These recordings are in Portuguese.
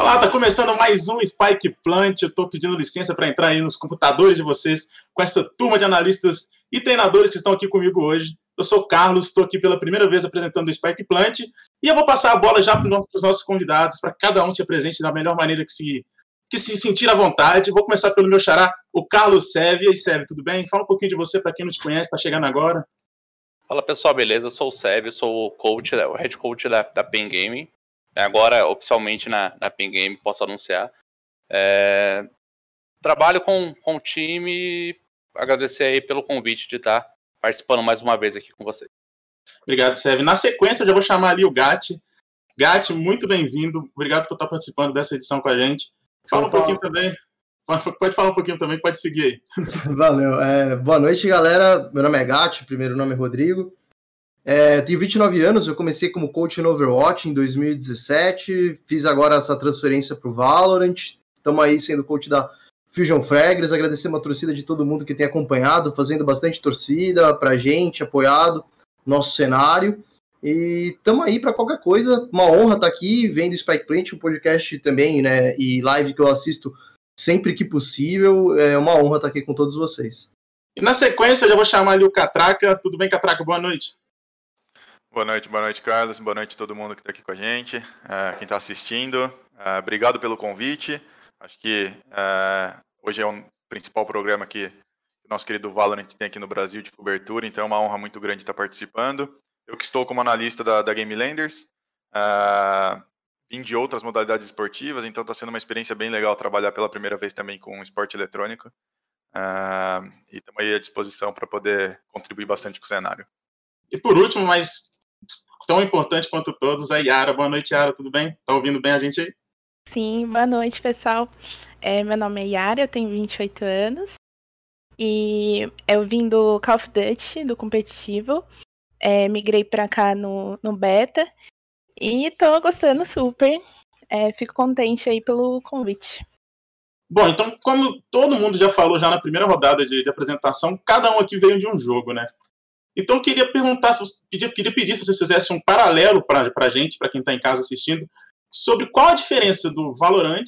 Olá, tá começando mais um Spike Plant. Eu tô pedindo licença para entrar aí nos computadores de vocês com essa turma de analistas e treinadores que estão aqui comigo hoje. Eu sou Carlos, estou aqui pela primeira vez apresentando o Spike Plant e eu vou passar a bola já para os nossos convidados, para cada um se apresente da melhor maneira que se, que se sentir à vontade. Vou começar pelo meu xará, o Carlos Seve. E aí, Seve, tudo bem? Fala um pouquinho de você para quem não te conhece, está chegando agora. Fala pessoal, beleza? Eu sou o Seve, sou o coach, o head coach da, da Pen Gaming. Agora, oficialmente na, na Game, posso anunciar. É, trabalho com, com o time, agradecer aí pelo convite de estar participando mais uma vez aqui com vocês. Obrigado, Sérgio. Na sequência, eu já vou chamar ali o Gatti. Gatti, muito bem-vindo. Obrigado por estar participando dessa edição com a gente. Fala um pouquinho também. Pode falar um pouquinho também, pode seguir aí. Valeu. É, boa noite, galera. Meu nome é Gatti, primeiro nome é Rodrigo. É, tenho 29 anos, eu comecei como coach no Overwatch em 2017, fiz agora essa transferência para o Valorant, estamos aí sendo coach da Fusion Fragrance, agradecer uma torcida de todo mundo que tem acompanhado, fazendo bastante torcida para gente, apoiado nosso cenário, e estamos aí para qualquer coisa, uma honra estar tá aqui, vendo Spike Plant, um podcast também, né, e live que eu assisto sempre que possível, é uma honra estar tá aqui com todos vocês. E na sequência eu já vou chamar ali o Catraca, tudo bem Catraca, boa noite. Boa noite, boa noite, Carlos. Boa noite a todo mundo que está aqui com a gente, uh, quem está assistindo. Uh, obrigado pelo convite. Acho que uh, hoje é o um principal programa que o nosso querido Valorant tem aqui no Brasil de cobertura, então é uma honra muito grande estar participando. Eu que estou como analista da, da Game Landers, vim de outras modalidades esportivas, então está sendo uma experiência bem legal trabalhar pela primeira vez também com esporte eletrônico. e estamos aí à disposição para poder contribuir bastante com o cenário. E por último, mas tão importante quanto todos, a Yara. Boa noite, Yara, tudo bem? Tá ouvindo bem a gente aí? Sim, boa noite, pessoal. É, meu nome é Yara, eu tenho 28 anos. E eu vim do Call of Duty, do competitivo. É, migrei pra cá no, no beta. E tô gostando super. É, fico contente aí pelo convite. Bom, então, como todo mundo já falou já na primeira rodada de, de apresentação, cada um aqui veio de um jogo, né? Então, eu queria perguntar, queria, queria pedir se vocês fizessem um paralelo para a gente, para quem está em casa assistindo, sobre qual a diferença do Valorant,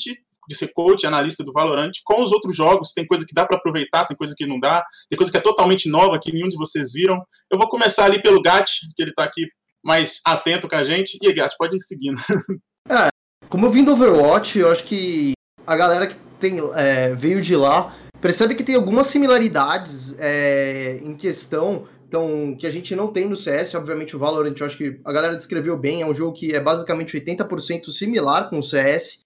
de ser coach, analista do Valorant, com os outros jogos. Tem coisa que dá para aproveitar, tem coisa que não dá, tem coisa que é totalmente nova, que nenhum de vocês viram. Eu vou começar ali pelo Gat, que ele está aqui mais atento com a gente. E aí, Gat, pode ir seguindo. É, como eu vim do Overwatch, eu acho que a galera que tem, é, veio de lá percebe que tem algumas similaridades é, em questão então, que a gente não tem no CS, obviamente o Valorant, eu acho que a galera descreveu bem, é um jogo que é basicamente 80% similar com o CS,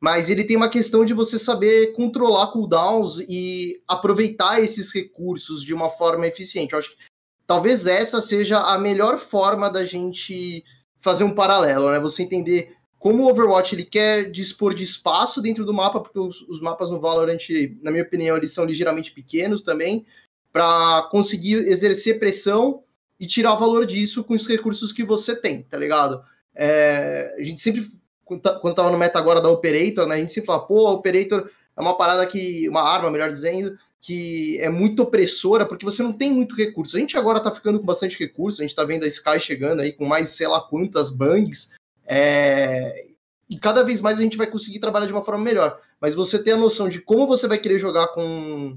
mas ele tem uma questão de você saber controlar cooldowns e aproveitar esses recursos de uma forma eficiente. Eu acho que talvez essa seja a melhor forma da gente fazer um paralelo, né? Você entender como o Overwatch ele quer dispor de espaço dentro do mapa, porque os, os mapas no Valorant, na minha opinião, eles são ligeiramente pequenos também, para conseguir exercer pressão e tirar valor disso com os recursos que você tem, tá ligado? É, a gente sempre, quando tá, tava no meta agora da Operator, né, a gente sempre fala, pô, Operator é uma parada que, uma arma, melhor dizendo, que é muito opressora, porque você não tem muito recurso. A gente agora tá ficando com bastante recurso, a gente tá vendo a Sky chegando aí com mais sei lá quantas bangs, é, e cada vez mais a gente vai conseguir trabalhar de uma forma melhor. Mas você ter a noção de como você vai querer jogar com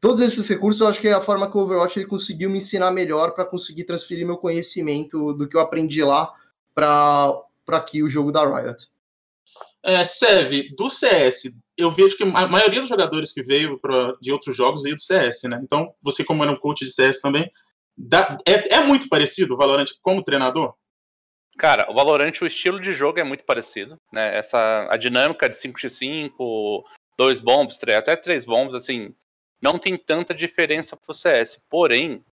todos esses recursos, eu acho que é a forma que o Overwatch ele conseguiu me ensinar melhor para conseguir transferir meu conhecimento do que eu aprendi lá para aqui o jogo da Riot. É, Sev, do CS, eu vejo que a maioria dos jogadores que veio pra, de outros jogos veio do CS, né? Então, você como era um coach de CS também, dá, é, é muito parecido o Valorant como treinador? Cara, o Valorant, o estilo de jogo é muito parecido, né? Essa, a dinâmica de 5x5, dois bombs, três, até três bombs, assim, não tem tanta diferença para o CS. Porém,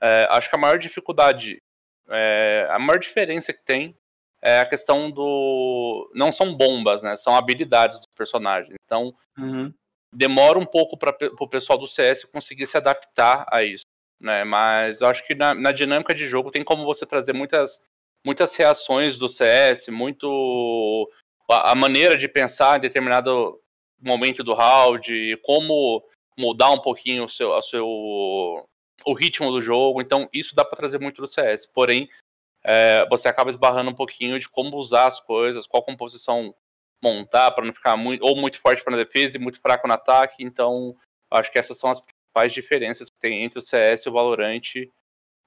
é, acho que a maior dificuldade, é, a maior diferença que tem é a questão do. Não são bombas, né? São habilidades dos personagens. Então, uhum. demora um pouco para o pessoal do CS conseguir se adaptar a isso. Né? Mas eu acho que na, na, dinâmica de jogo tem como você trazer muitas, muitas reações do CS, muito. A, a maneira de pensar em determinado momento do round, como mudar um pouquinho o seu, a seu o ritmo do jogo. Então, isso dá para trazer muito do CS. Porém, é, você acaba esbarrando um pouquinho de como usar as coisas, qual composição montar para não ficar muito ou muito forte na defesa e muito fraco no ataque. Então, acho que essas são as principais diferenças que tem entre o CS e o Valorant.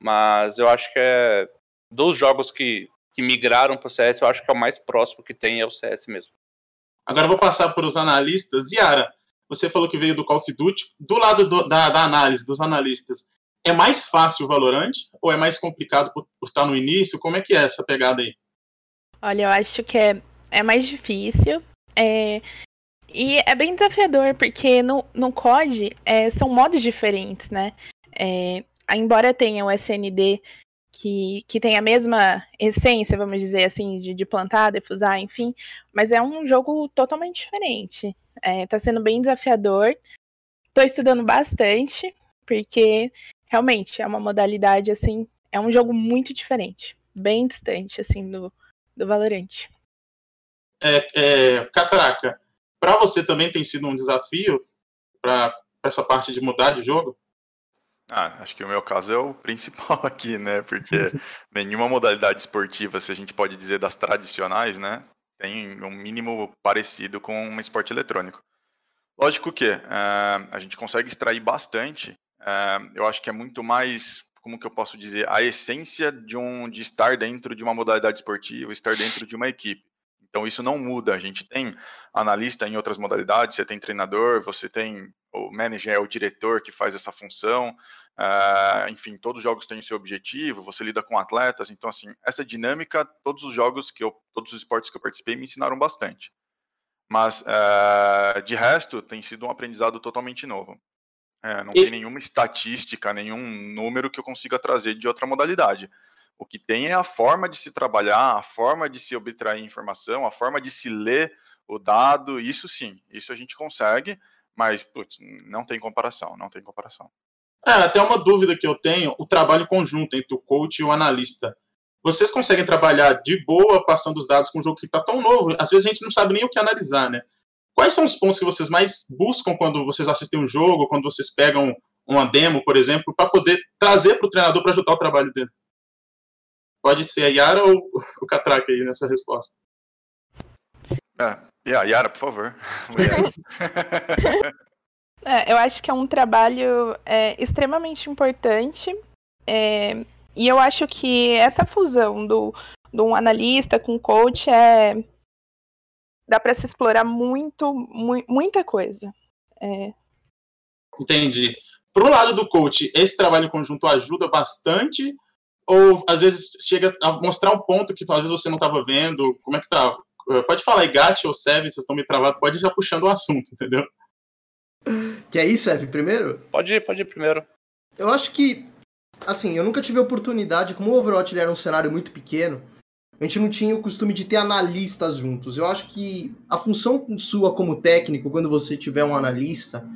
Mas eu acho que é dos jogos que, que migraram para o CS, eu acho que é o mais próximo que tem é o CS mesmo. Agora vou passar para os analistas. Yara, você falou que veio do Call of Duty. Do lado do, da, da, análise dos analistas, é mais fácil o Valorant ou é mais complicado por, por, estar no início? Como é que é essa pegada aí? Olha, eu acho que é, é mais difícil. É, e é bem desafiador, porque no, no COD é, são modos diferentes, né? É, embora tenha o SND que, que tem a mesma essência, vamos dizer assim, de, de plantar, defusar, enfim, mas é um jogo totalmente diferente. É, tá sendo bem desafiador. Tô estudando bastante, porque realmente é uma modalidade assim, é um jogo muito diferente, bem distante assim do, do Valorant. É, é, Catraca, para você também tem sido um desafio para essa parte de mudar de jogo? Ah, acho que o meu caso é o principal aqui, né? Porque nenhuma modalidade esportiva, se a gente pode dizer das tradicionais, né? Tem um mínimo parecido com um esporte eletrônico. Lógico que uh, a gente consegue extrair bastante. Uh, eu acho que é muito mais, como que eu posso dizer, a essência de um de estar dentro de uma modalidade esportiva, estar dentro de uma equipe. Então isso não muda. A gente tem analista em outras modalidades, você tem treinador, você tem o manager é o diretor que faz essa função. Uh, enfim, todos os jogos têm o seu objetivo, você lida com atletas, então assim, essa dinâmica, todos os jogos que eu, todos os esportes que eu participei me ensinaram bastante. Mas uh, de resto, tem sido um aprendizado totalmente novo. Uh, não e... tem nenhuma estatística, nenhum número que eu consiga trazer de outra modalidade. O que tem é a forma de se trabalhar, a forma de se obtrair informação, a forma de se ler o dado, isso sim, isso a gente consegue, mas putz, não tem comparação, não tem comparação. É, até uma dúvida que eu tenho, o trabalho conjunto entre o coach e o analista. Vocês conseguem trabalhar de boa passando os dados com um jogo que está tão novo? Às vezes a gente não sabe nem o que analisar, né? Quais são os pontos que vocês mais buscam quando vocês assistem um jogo, quando vocês pegam uma demo, por exemplo, para poder trazer para o treinador para ajudar o trabalho dele? Pode ser a Yara ou o Catraca aí nessa resposta. É, yeah, Yara, por favor. é, eu acho que é um trabalho é, extremamente importante. É, e eu acho que essa fusão do, do um analista com coach é. dá para se explorar muito, mu muita coisa. É. Entendi. Pro lado do coach, esse trabalho conjunto ajuda bastante ou às vezes chega a mostrar um ponto que talvez você não estava vendo? Como é que tá? Pode falar aí, Gat ou Sev, vocês estão me travados, pode ir já puxando o assunto, entendeu? Quer ir, Sev, primeiro? Pode ir, pode ir primeiro. Eu acho que, assim, eu nunca tive a oportunidade, como o Overwatch era um cenário muito pequeno, a gente não tinha o costume de ter analistas juntos. Eu acho que a função sua como técnico, quando você tiver um analista,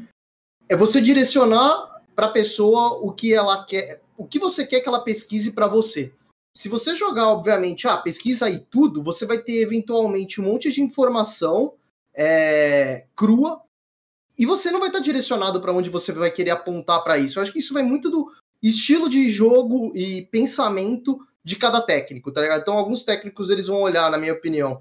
é você direcionar para a pessoa o que ela quer, o que você quer que ela pesquise para você. Se você jogar, obviamente, ah, pesquisa aí tudo, você vai ter eventualmente um monte de informação é, crua e você não vai estar direcionado para onde você vai querer apontar para isso. Eu acho que isso vai muito do estilo de jogo e pensamento de cada técnico, tá ligado? Então, alguns técnicos eles vão olhar, na minha opinião,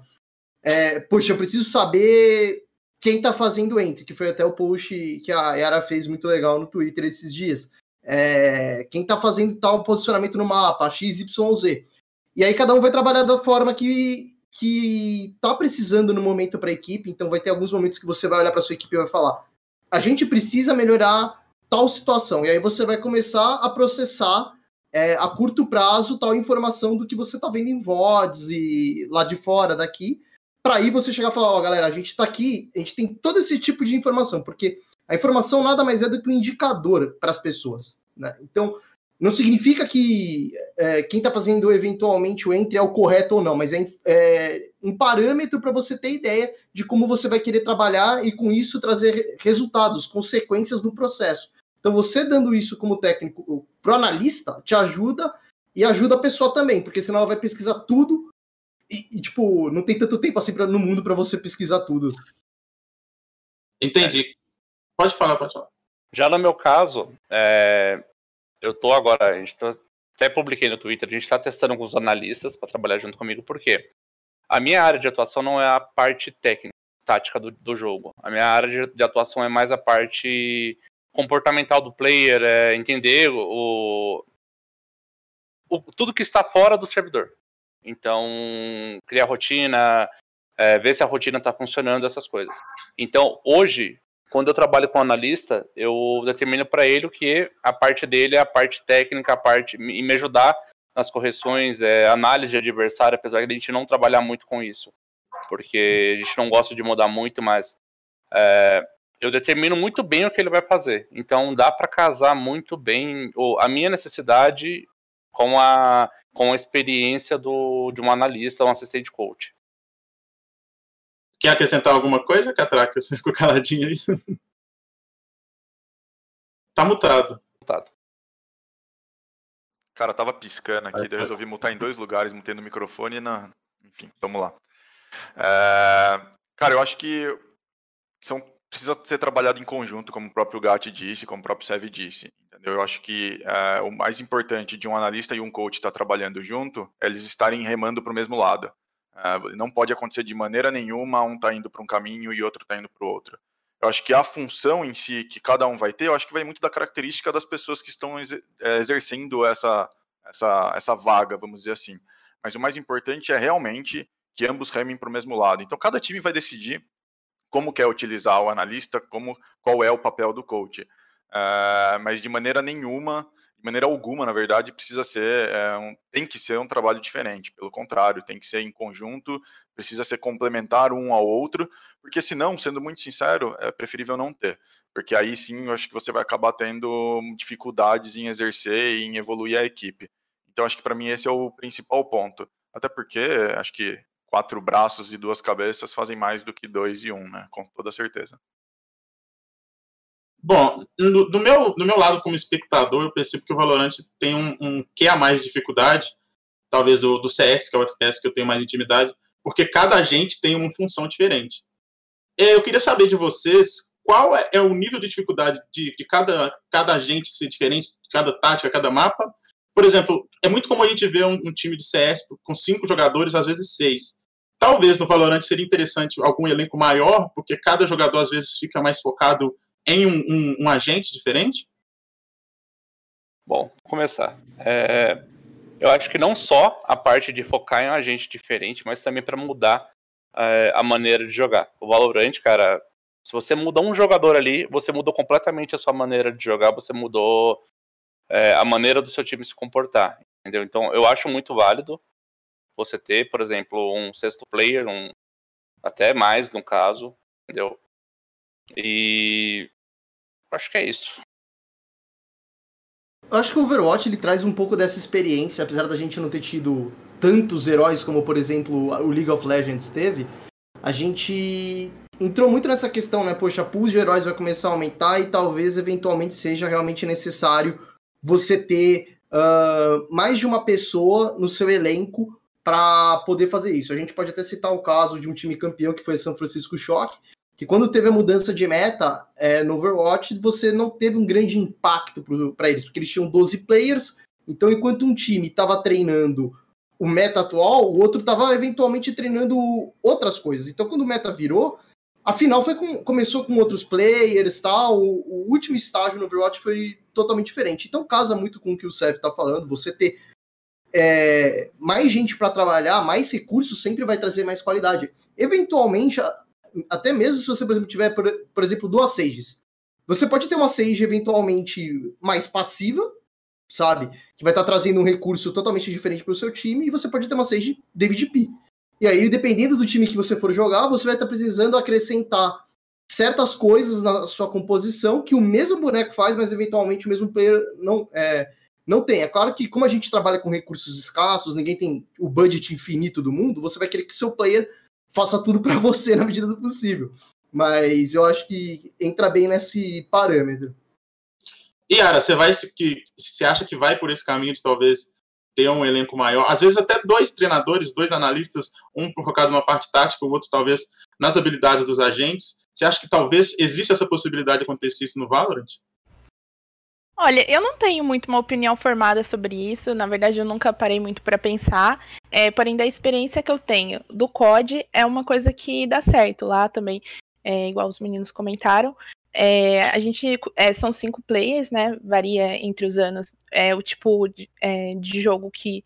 é, poxa, eu preciso saber quem tá fazendo entre, que foi até o post que a Yara fez muito legal no Twitter esses dias é, quem está fazendo tal posicionamento no mapa, X, Y, Z. E aí cada um vai trabalhar da forma que que tá precisando no momento para a equipe, então vai ter alguns momentos que você vai olhar para sua equipe e vai falar: a gente precisa melhorar tal situação. E aí você vai começar a processar é, a curto prazo tal informação do que você tá vendo em VODs e lá de fora daqui, para aí você chegar e falar: ó, oh, galera, a gente está aqui, a gente tem todo esse tipo de informação, porque a informação nada mais é do que um indicador para as pessoas. Né? Então, não significa que é, quem está fazendo eventualmente o entre é o correto ou não, mas é, é um parâmetro para você ter ideia de como você vai querer trabalhar e com isso trazer resultados, consequências no processo. Então, você dando isso como técnico para o analista te ajuda e ajuda a pessoa também, porque senão ela vai pesquisar tudo e, e tipo, não tem tanto tempo assim pra, no mundo para você pesquisar tudo. Entendi. Pode falar, pode falar. Já no meu caso, é, eu tô agora, a gente tá, até publiquei no Twitter, a gente está testando alguns analistas para trabalhar junto comigo, porque a minha área de atuação não é a parte técnica, tática do, do jogo. A minha área de, de, atuação é mais a parte comportamental do player, é entender o, o, tudo que está fora do servidor. Então, criar rotina, é, ver se a rotina está funcionando, essas coisas. Então, hoje, quando eu trabalho com analista, eu determino para ele que a parte dele é a parte técnica, a parte e me ajudar nas correções, é, análise de adversário, apesar de a gente não trabalhar muito com isso, porque a gente não gosta de mudar muito, mas é, eu determino muito bem o que ele vai fazer. Então dá para casar muito bem a minha necessidade com a, com a experiência do, de um analista um assistente coach. Quer acrescentar alguma coisa, Catraca? Você ficou caladinho aí? tá mutado. Mutado. Cara, tava piscando aqui, daí eu resolvi mutar em dois lugares, mutei no microfone e na. Enfim, vamos lá. É... Cara, eu acho que são... precisa ser trabalhado em conjunto, como o próprio Gatti disse, como o próprio Sev disse. Entendeu? Eu acho que é, o mais importante de um analista e um coach estar tá trabalhando junto é eles estarem remando para o mesmo lado. Uh, não pode acontecer de maneira nenhuma um tá indo para um caminho e outro tá indo para o outro. Eu acho que a função em si que cada um vai ter, eu acho que vai muito da característica das pessoas que estão é, exercendo essa, essa, essa vaga, vamos dizer assim. Mas o mais importante é realmente que ambos remem para o mesmo lado. Então cada time vai decidir como quer utilizar o analista, como qual é o papel do coach. Uh, mas de maneira nenhuma de maneira alguma, na verdade, precisa ser, é, um, tem que ser um trabalho diferente. Pelo contrário, tem que ser em conjunto, precisa ser complementar um ao outro, porque senão, sendo muito sincero, é preferível não ter. Porque aí sim, eu acho que você vai acabar tendo dificuldades em exercer e em evoluir a equipe. Então, acho que para mim esse é o principal ponto. Até porque acho que quatro braços e duas cabeças fazem mais do que dois e um, né? Com toda certeza. Bom, do, meu, do meu lado como espectador, eu percebo que o Valorant tem um, um que a mais de dificuldade, talvez do, do CS, que é o FPS que eu tenho mais intimidade, porque cada agente tem uma função diferente. É, eu queria saber de vocês qual é, é o nível de dificuldade de, de cada, cada agente ser diferente, cada tática, cada mapa. Por exemplo, é muito comum a gente ver um, um time de CS com cinco jogadores, às vezes seis. Talvez no Valorant seria interessante algum elenco maior, porque cada jogador às vezes fica mais focado em um, um, um agente diferente? Bom, vou começar. É, eu acho que não só a parte de focar em um agente diferente, mas também para mudar é, a maneira de jogar. O Valorant, cara, se você muda um jogador ali, você mudou completamente a sua maneira de jogar, você mudou é, a maneira do seu time se comportar, entendeu? Então, eu acho muito válido você ter, por exemplo, um sexto player, um até mais no caso, entendeu? E acho que é isso. Eu acho que o Overwatch ele traz um pouco dessa experiência, apesar da gente não ter tido tantos heróis como, por exemplo, o League of Legends teve. A gente entrou muito nessa questão, né? Poxa, a pool de heróis vai começar a aumentar e talvez eventualmente seja realmente necessário você ter uh, mais de uma pessoa no seu elenco para poder fazer isso. A gente pode até citar o caso de um time campeão que foi São Francisco Shock, que quando teve a mudança de meta é, no Overwatch, você não teve um grande impacto para eles, porque eles tinham 12 players, então enquanto um time estava treinando o meta atual, o outro estava eventualmente treinando outras coisas. Então quando o meta virou, a final foi com, começou com outros players, tal, o, o, último estágio no Overwatch foi totalmente diferente. Então casa muito com o que o Sev está falando, você ter é, mais gente para trabalhar, mais recursos sempre vai trazer mais qualidade. Eventualmente, até mesmo se você, por exemplo, tiver, por, por exemplo, duas Sages. Você pode ter uma Sage eventualmente mais passiva, sabe? Que vai estar tá trazendo um recurso totalmente diferente para o seu time, e você pode ter uma Sage David P. E aí, dependendo do time que você for jogar, você vai estar tá precisando acrescentar certas coisas na sua composição que o mesmo boneco faz, mas eventualmente o mesmo player não, é, não tem. É claro que, como a gente trabalha com recursos escassos, ninguém tem o budget infinito do mundo, você vai querer que seu player faça tudo para você na medida do possível. Mas eu acho que entra bem nesse parâmetro. E Ara, você vai que você acha que vai por esse caminho de talvez ter um elenco maior, às vezes até dois treinadores, dois analistas, um focado numa parte tática, o outro talvez nas habilidades dos agentes. Você acha que talvez existe essa possibilidade de acontecer isso no Valorant? Olha, eu não tenho muito uma opinião formada sobre isso. Na verdade, eu nunca parei muito para pensar. É, porém, da experiência que eu tenho do COD, é uma coisa que dá certo lá também. É, igual os meninos comentaram. É, a gente é, são cinco players, né? Varia entre os anos é, o tipo de, é, de jogo que,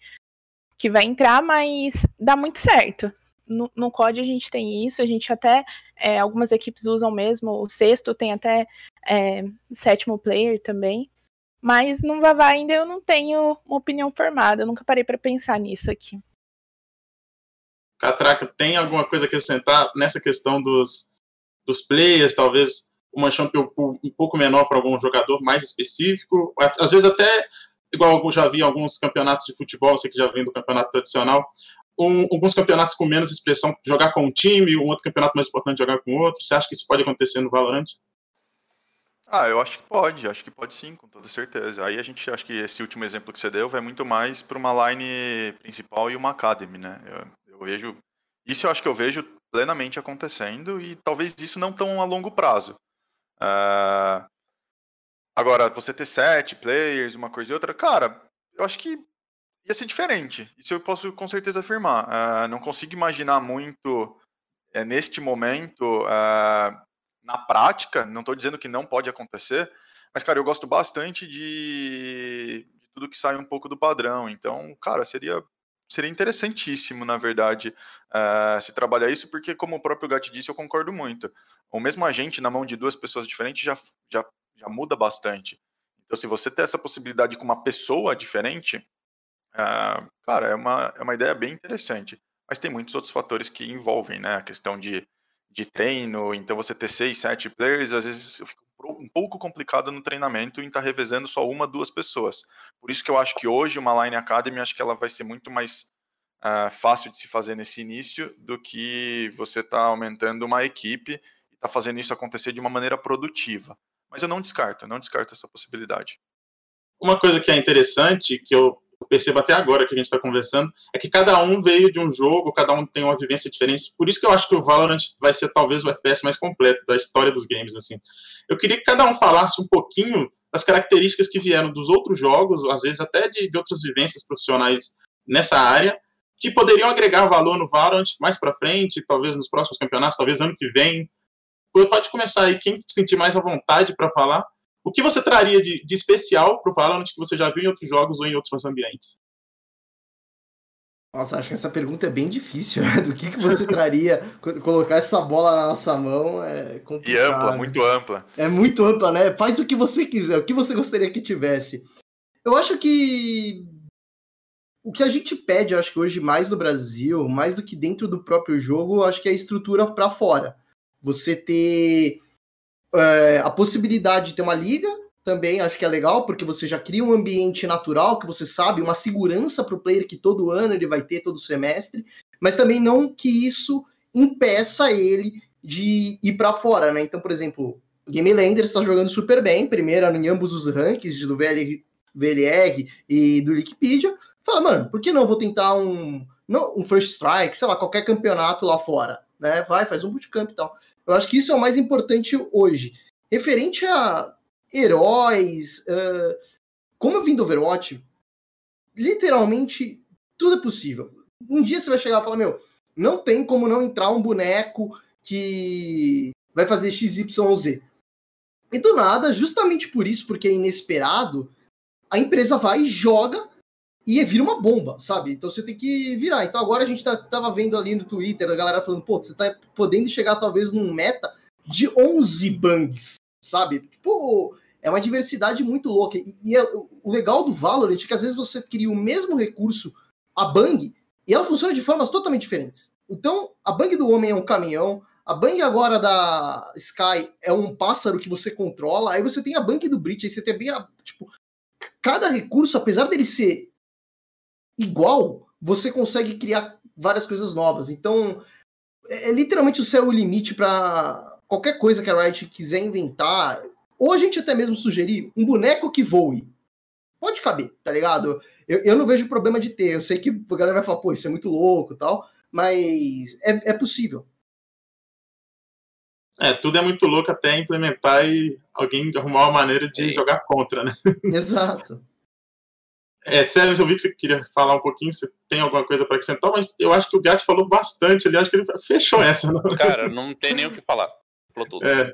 que vai entrar, mas dá muito certo. No, no COD a gente tem isso, a gente até. É, algumas equipes usam mesmo, o sexto tem até sétimo player também. Mas no Vavá ainda eu não tenho uma opinião formada, eu nunca parei para pensar nisso aqui. Catraca, tem alguma coisa a acrescentar nessa questão dos, dos players, talvez uma champion um pouco menor para algum jogador mais específico? Às vezes até, igual eu já vi em alguns campeonatos de futebol, você que já vem do campeonato tradicional, um, alguns campeonatos com menos expressão, jogar com um time, um outro campeonato mais importante jogar com outro. Você acha que isso pode acontecer no Valorant? Ah, eu acho que pode, acho que pode sim, com toda certeza. Aí a gente acha que esse último exemplo que você deu vai muito mais para uma line principal e uma academy, né? Eu, eu, vejo. Isso eu acho que eu vejo plenamente acontecendo e talvez isso não tão a longo prazo. Uh, agora, você ter sete players, uma coisa e outra, cara, eu acho que ia ser diferente. Isso eu posso com certeza afirmar. Uh, não consigo imaginar muito é, neste momento. Uh, na prática, não estou dizendo que não pode acontecer, mas, cara, eu gosto bastante de, de, tudo que sai um pouco do padrão. Então, cara, seria, seria interessantíssimo, na verdade, uh, se trabalhar isso, porque, como o próprio Gatti disse, eu concordo muito. O mesmo agente na mão de duas pessoas diferentes já, já, já muda bastante. Então, se você ter essa possibilidade com uma pessoa diferente, uh, cara, é uma, é uma ideia bem interessante. Mas tem muitos outros fatores que envolvem, né? A questão de de treino, então você ter seis, sete players, às vezes fica um pouco complicado no treinamento em estar tá revezando só uma, duas pessoas. Por isso que eu acho que hoje uma Line Academy, acho que ela vai ser muito mais uh, fácil de se fazer nesse início do que você tá aumentando uma equipe e tá fazendo isso acontecer de uma maneira produtiva. Mas eu não descarto, não descarto essa possibilidade. Uma coisa que é interessante, que eu eu percebo até agora que a gente está conversando, é que cada um veio de um jogo, cada um tem uma vivência diferente. Por isso que eu acho que o Valorant vai ser talvez o FPS mais completo da história dos games. assim. Eu queria que cada um falasse um pouquinho das características que vieram dos outros jogos, às vezes até de, de outras vivências profissionais nessa área, que poderiam agregar valor no Valorant mais para frente, talvez nos próximos campeonatos, talvez ano que vem. Pode começar aí, quem se sentir mais à vontade para falar. O que você traria de, de especial para o Valorant que você já viu em outros jogos ou em outros ambientes? Nossa, acho que essa pergunta é bem difícil. Né? Do que, que você traria? Colocar essa bola na nossa mão é complicado. E ampla, muito ampla. É muito ampla, né? Faz o que você quiser, o que você gostaria que tivesse. Eu acho que o que a gente pede, acho que hoje mais no Brasil, mais do que dentro do próprio jogo, acho que é a estrutura para fora. Você ter é, a possibilidade de ter uma liga também acho que é legal, porque você já cria um ambiente natural, que você sabe, uma segurança para o player que todo ano ele vai ter, todo semestre, mas também não que isso impeça ele de ir para fora, né? Então, por exemplo, Game Lander está jogando super bem, primeiro em ambos os rankings do VL, VLR e do Wikipedia. Fala, mano, por que não vou tentar um, não, um First Strike, sei lá, qualquer campeonato lá fora, né? Vai, faz um bootcamp e tal. Eu acho que isso é o mais importante hoje. Referente a heróis, uh, como eu vim do Overwatch, literalmente tudo é possível. Um dia você vai chegar e falar, meu, não tem como não entrar um boneco que vai fazer XYZ. E do nada, justamente por isso, porque é inesperado, a empresa vai e joga e vira uma bomba, sabe? Então você tem que virar. Então agora a gente tá, tava vendo ali no Twitter a galera falando, pô, você tá podendo chegar talvez num meta de 11 bangs, sabe? Pô, é uma diversidade muito louca. E, e é, o legal do Valorant é que às vezes você cria o mesmo recurso, a bang, e ela funciona de formas totalmente diferentes. Então, a bang do homem é um caminhão, a bang agora da Sky é um pássaro que você controla, aí você tem a bang do Breach, aí você tem bem a, tipo, cada recurso, apesar dele ser igual, você consegue criar várias coisas novas. Então, é, é literalmente o céu o limite para qualquer coisa que a Riot quiser inventar. Ou a gente até mesmo sugerir um boneco que voe. Pode caber, tá ligado? Eu, eu não vejo problema de ter. Eu sei que a galera vai falar, pô, isso é muito louco e tal, mas é, é possível. É, tudo é muito louco até implementar e alguém arrumar uma maneira de jogar contra, né? Exato. É, Sérgio, eu vi que você queria falar um pouquinho, se tem alguma coisa para acrescentar, mas eu acho que o Gatti falou bastante ali, acho que ele fechou essa. Não? Cara, não tem nem o que falar. Falou tudo. É,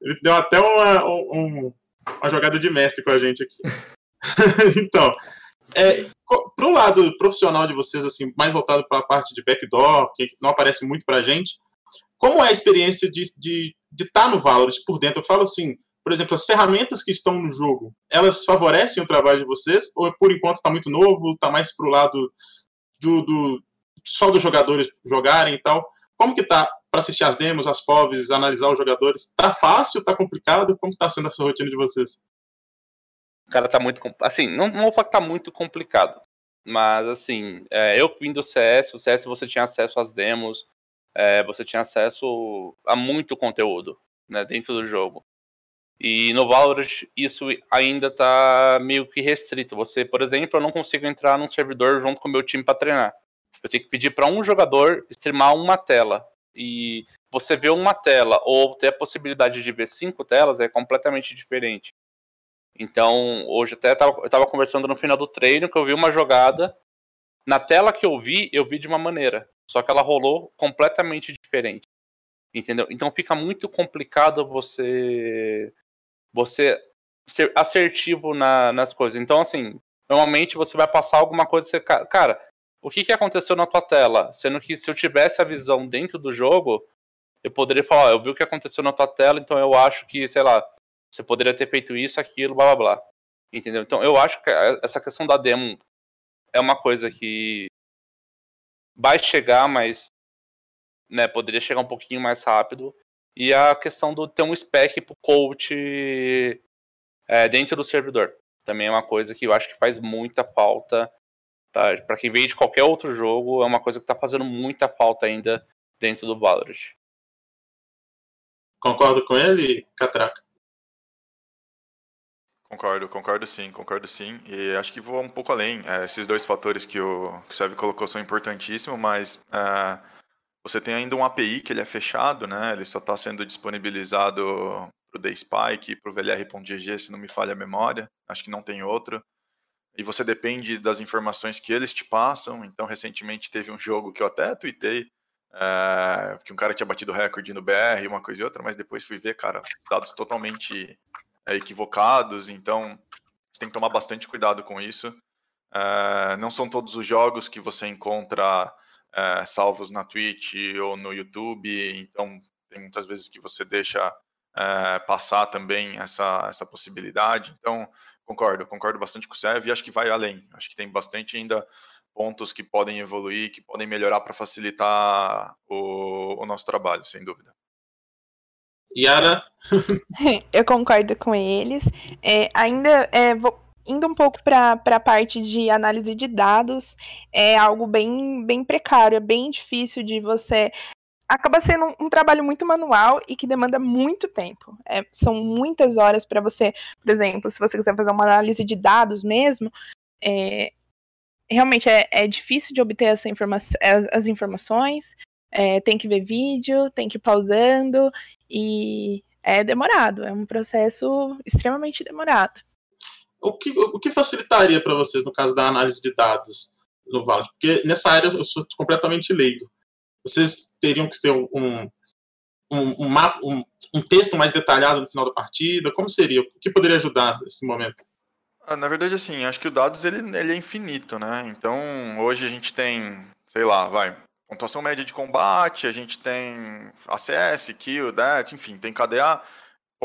ele deu até uma, um, uma jogada de mestre com a gente aqui. então, é, pro lado profissional de vocês, assim, mais voltado para a parte de backdoor, que não aparece muito para a gente, como é a experiência de estar de, de tá no Valorant por dentro? Eu falo assim, por exemplo, as ferramentas que estão no jogo, elas favorecem o trabalho de vocês? Ou por enquanto está muito novo, está mais para o lado do, do, só dos jogadores jogarem e tal? Como que tá para assistir as demos, as POVs, analisar os jogadores? Tá fácil, tá complicado? Como está sendo essa rotina de vocês? Cara, tá muito. Assim, não, não vou falar que tá muito complicado. Mas, assim, é, eu vim do CS, o CS você tinha acesso às demos, é, você tinha acesso a muito conteúdo né, dentro do jogo. E no Valorant isso ainda está meio que restrito. Você, por exemplo, eu não consigo entrar num servidor junto com o meu time para treinar. Eu tenho que pedir para um jogador streamar uma tela. E você ver uma tela ou ter a possibilidade de ver cinco telas é completamente diferente. Então, hoje até eu estava conversando no final do treino que eu vi uma jogada. Na tela que eu vi, eu vi de uma maneira. Só que ela rolou completamente diferente. Entendeu? Então fica muito complicado você você ser assertivo na, nas coisas. Então, assim, normalmente você vai passar alguma coisa. Você, cara, o que, que aconteceu na tua tela? Sendo que se eu tivesse a visão dentro do jogo, eu poderia falar: eu vi o que aconteceu na tua tela, então eu acho que, sei lá, você poderia ter feito isso, aquilo, blá blá blá. Entendeu? Então eu acho que essa questão da demo é uma coisa que vai chegar, mas né, poderia chegar um pouquinho mais rápido. E a questão do ter um spec pro coach é, dentro do servidor. Também é uma coisa que eu acho que faz muita falta. Tá? Para quem veio de qualquer outro jogo, é uma coisa que está fazendo muita falta ainda dentro do Valorant. Concordo com ele, Catraca? Concordo, concordo sim, concordo sim. E acho que vou um pouco além. É, esses dois fatores que o, que o Sérgio colocou são importantíssimos, mas é, você tem ainda um API que ele é fechado, né? Ele só está sendo disponibilizado para o DaySpike, para o VLR.gg, se não me falha a memória. Acho que não tem outro. E você depende das informações que eles te passam. Então, recentemente teve um jogo que eu até tuitei, é, que um cara tinha batido recorde no BR, uma coisa e outra, mas depois fui ver, cara, dados totalmente é, equivocados. Então, você tem que tomar bastante cuidado com isso. É, não são todos os jogos que você encontra é, salvos na Twitch ou no YouTube, então tem muitas vezes que você deixa é, passar também essa, essa possibilidade. Então, concordo, concordo bastante com o Sev e acho que vai além. Acho que tem bastante ainda pontos que podem evoluir, que podem melhorar para facilitar o, o nosso trabalho, sem dúvida. Yara? Eu concordo com eles. É, ainda é, vou, indo um pouco para a parte de análise de dados, é algo bem, bem precário, é bem difícil de você. Acaba sendo um, um trabalho muito manual e que demanda muito tempo. É, são muitas horas para você, por exemplo, se você quiser fazer uma análise de dados mesmo, é, realmente é, é, difícil de obter essa informa as, as informações. É, tem que ver vídeo, tem que ir pausando e é demorado, é um processo extremamente demorado o que, o que facilitaria para vocês no caso da análise de dados no Valorant? Porque nessa área eu sou completamente leigo. Vocês teriam que ter um, um, um, mapa, um, um texto mais detalhado no final da partida? Como seria? O que poderia ajudar nesse momento? Ah, na verdade, assim, acho que o dados ele, ele é infinito, né? Então, hoje a gente tem, sei lá, vai, pontuação média de combate, a gente tem ACS, kill, death, enfim, tem KDA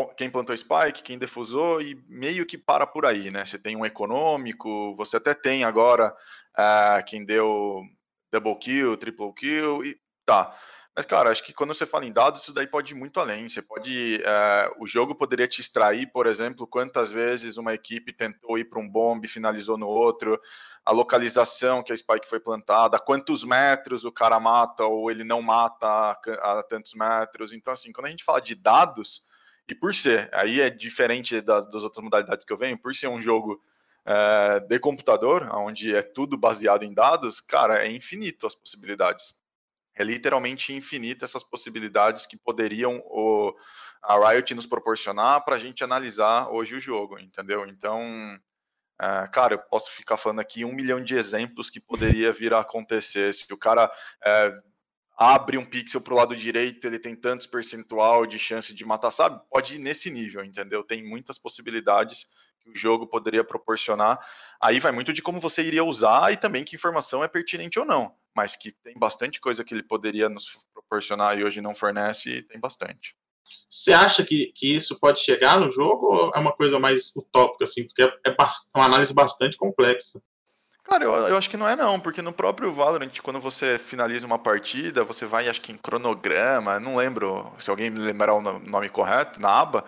quem plantou spike, quem defusou e meio que para por aí, né? Você tem um econômico, você até tem agora uh, quem deu double kill, triple kill e tá. Mas, cara, acho que quando você fala em dados, isso daí pode ir muito além. Você pode. Uh, o jogo poderia te extrair, por exemplo, quantas vezes uma equipe tentou ir para um bombe e finalizou no outro, a localização que a Spike foi plantada, quantos metros o cara mata ou ele não mata a, a tantos metros. Então, assim, quando a gente fala de dados, e por ser, aí é diferente das, das outras modalidades que eu venho, por ser um jogo é, de computador, onde é tudo baseado em dados, cara, é infinito as possibilidades. é literalmente infinito essas possibilidades que poderiam o, a Riot nos proporcionar para a gente analisar hoje o jogo, entendeu? Então, é, cara, eu posso ficar falando aqui um milhão de exemplos que poderia vir a acontecer. Se o cara é, abre um pixel para o lado direito, ele tem tantos percentual de chance de matar, sabe? Pode ir nesse nível, entendeu? Tem muitas possibilidades que o jogo poderia proporcionar. Aí vai muito de como você iria usar e também que informação é pertinente ou não. Mas que tem bastante coisa que ele poderia nos proporcionar e hoje não fornece, tem bastante. Você acha que, que isso pode chegar no jogo ou é uma coisa mais utópica, assim? Porque é, é uma análise bastante complexa. Cara, eu, eu acho que não é não, porque no próprio Valorant, quando você finaliza uma partida, você vai, acho que em cronograma, não lembro se alguém me lembrar o nome correto, na aba,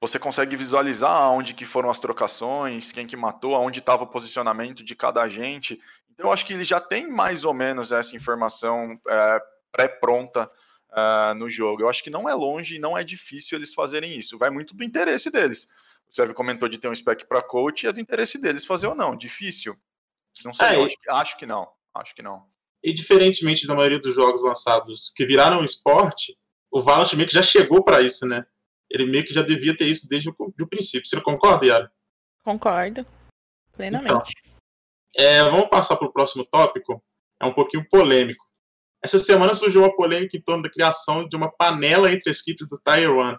você consegue visualizar onde que foram as trocações, quem que matou, aonde estava o posicionamento de cada agente. Então eu acho que ele já tem mais ou menos essa informação é, pré-pronta uh, no jogo. Eu acho que não é longe e não é difícil eles fazerem isso. Vai muito do interesse deles. O Sérgio comentou de ter um spec para coach é do interesse deles fazer ou não. Difícil. Não sei, é, acho, acho, que não. Acho que não. E diferentemente da maioria dos jogos lançados que viraram esporte, o Valorant meio que já chegou para isso, né? Ele meio que já devia ter isso desde o, o princípio. Você concorda, Yara? Concordo. Plenamente. Então, é, vamos passar para o próximo tópico. É um pouquinho polêmico. Essa semana surgiu uma polêmica em torno da criação de uma panela entre as equipes do Tier 1,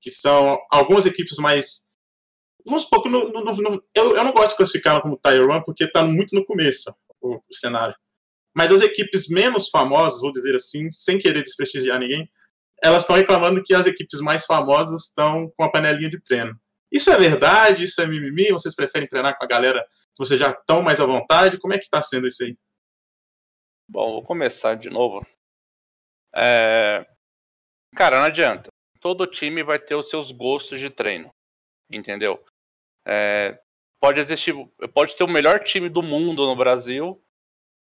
que são algumas equipes mais vamos supor que no, no, no, eu, eu não gosto de classificar como 1 porque está muito no começo o, o, cenário. Mas as equipes menos famosas, vou dizer assim, sem querer desprestigiar ninguém, elas estão reclamando que as equipes mais famosas estão com a panelinha de treino. Isso é verdade? Isso é mimimi? Vocês preferem treinar com a galera que vocês já estão mais à vontade? Como é que está sendo isso aí? Bom, vou começar de novo. É... Cara, não adianta. Todo time vai ter os seus gostos de treino. Entendeu? É, pode existir, pode ter o melhor time do mundo no Brasil.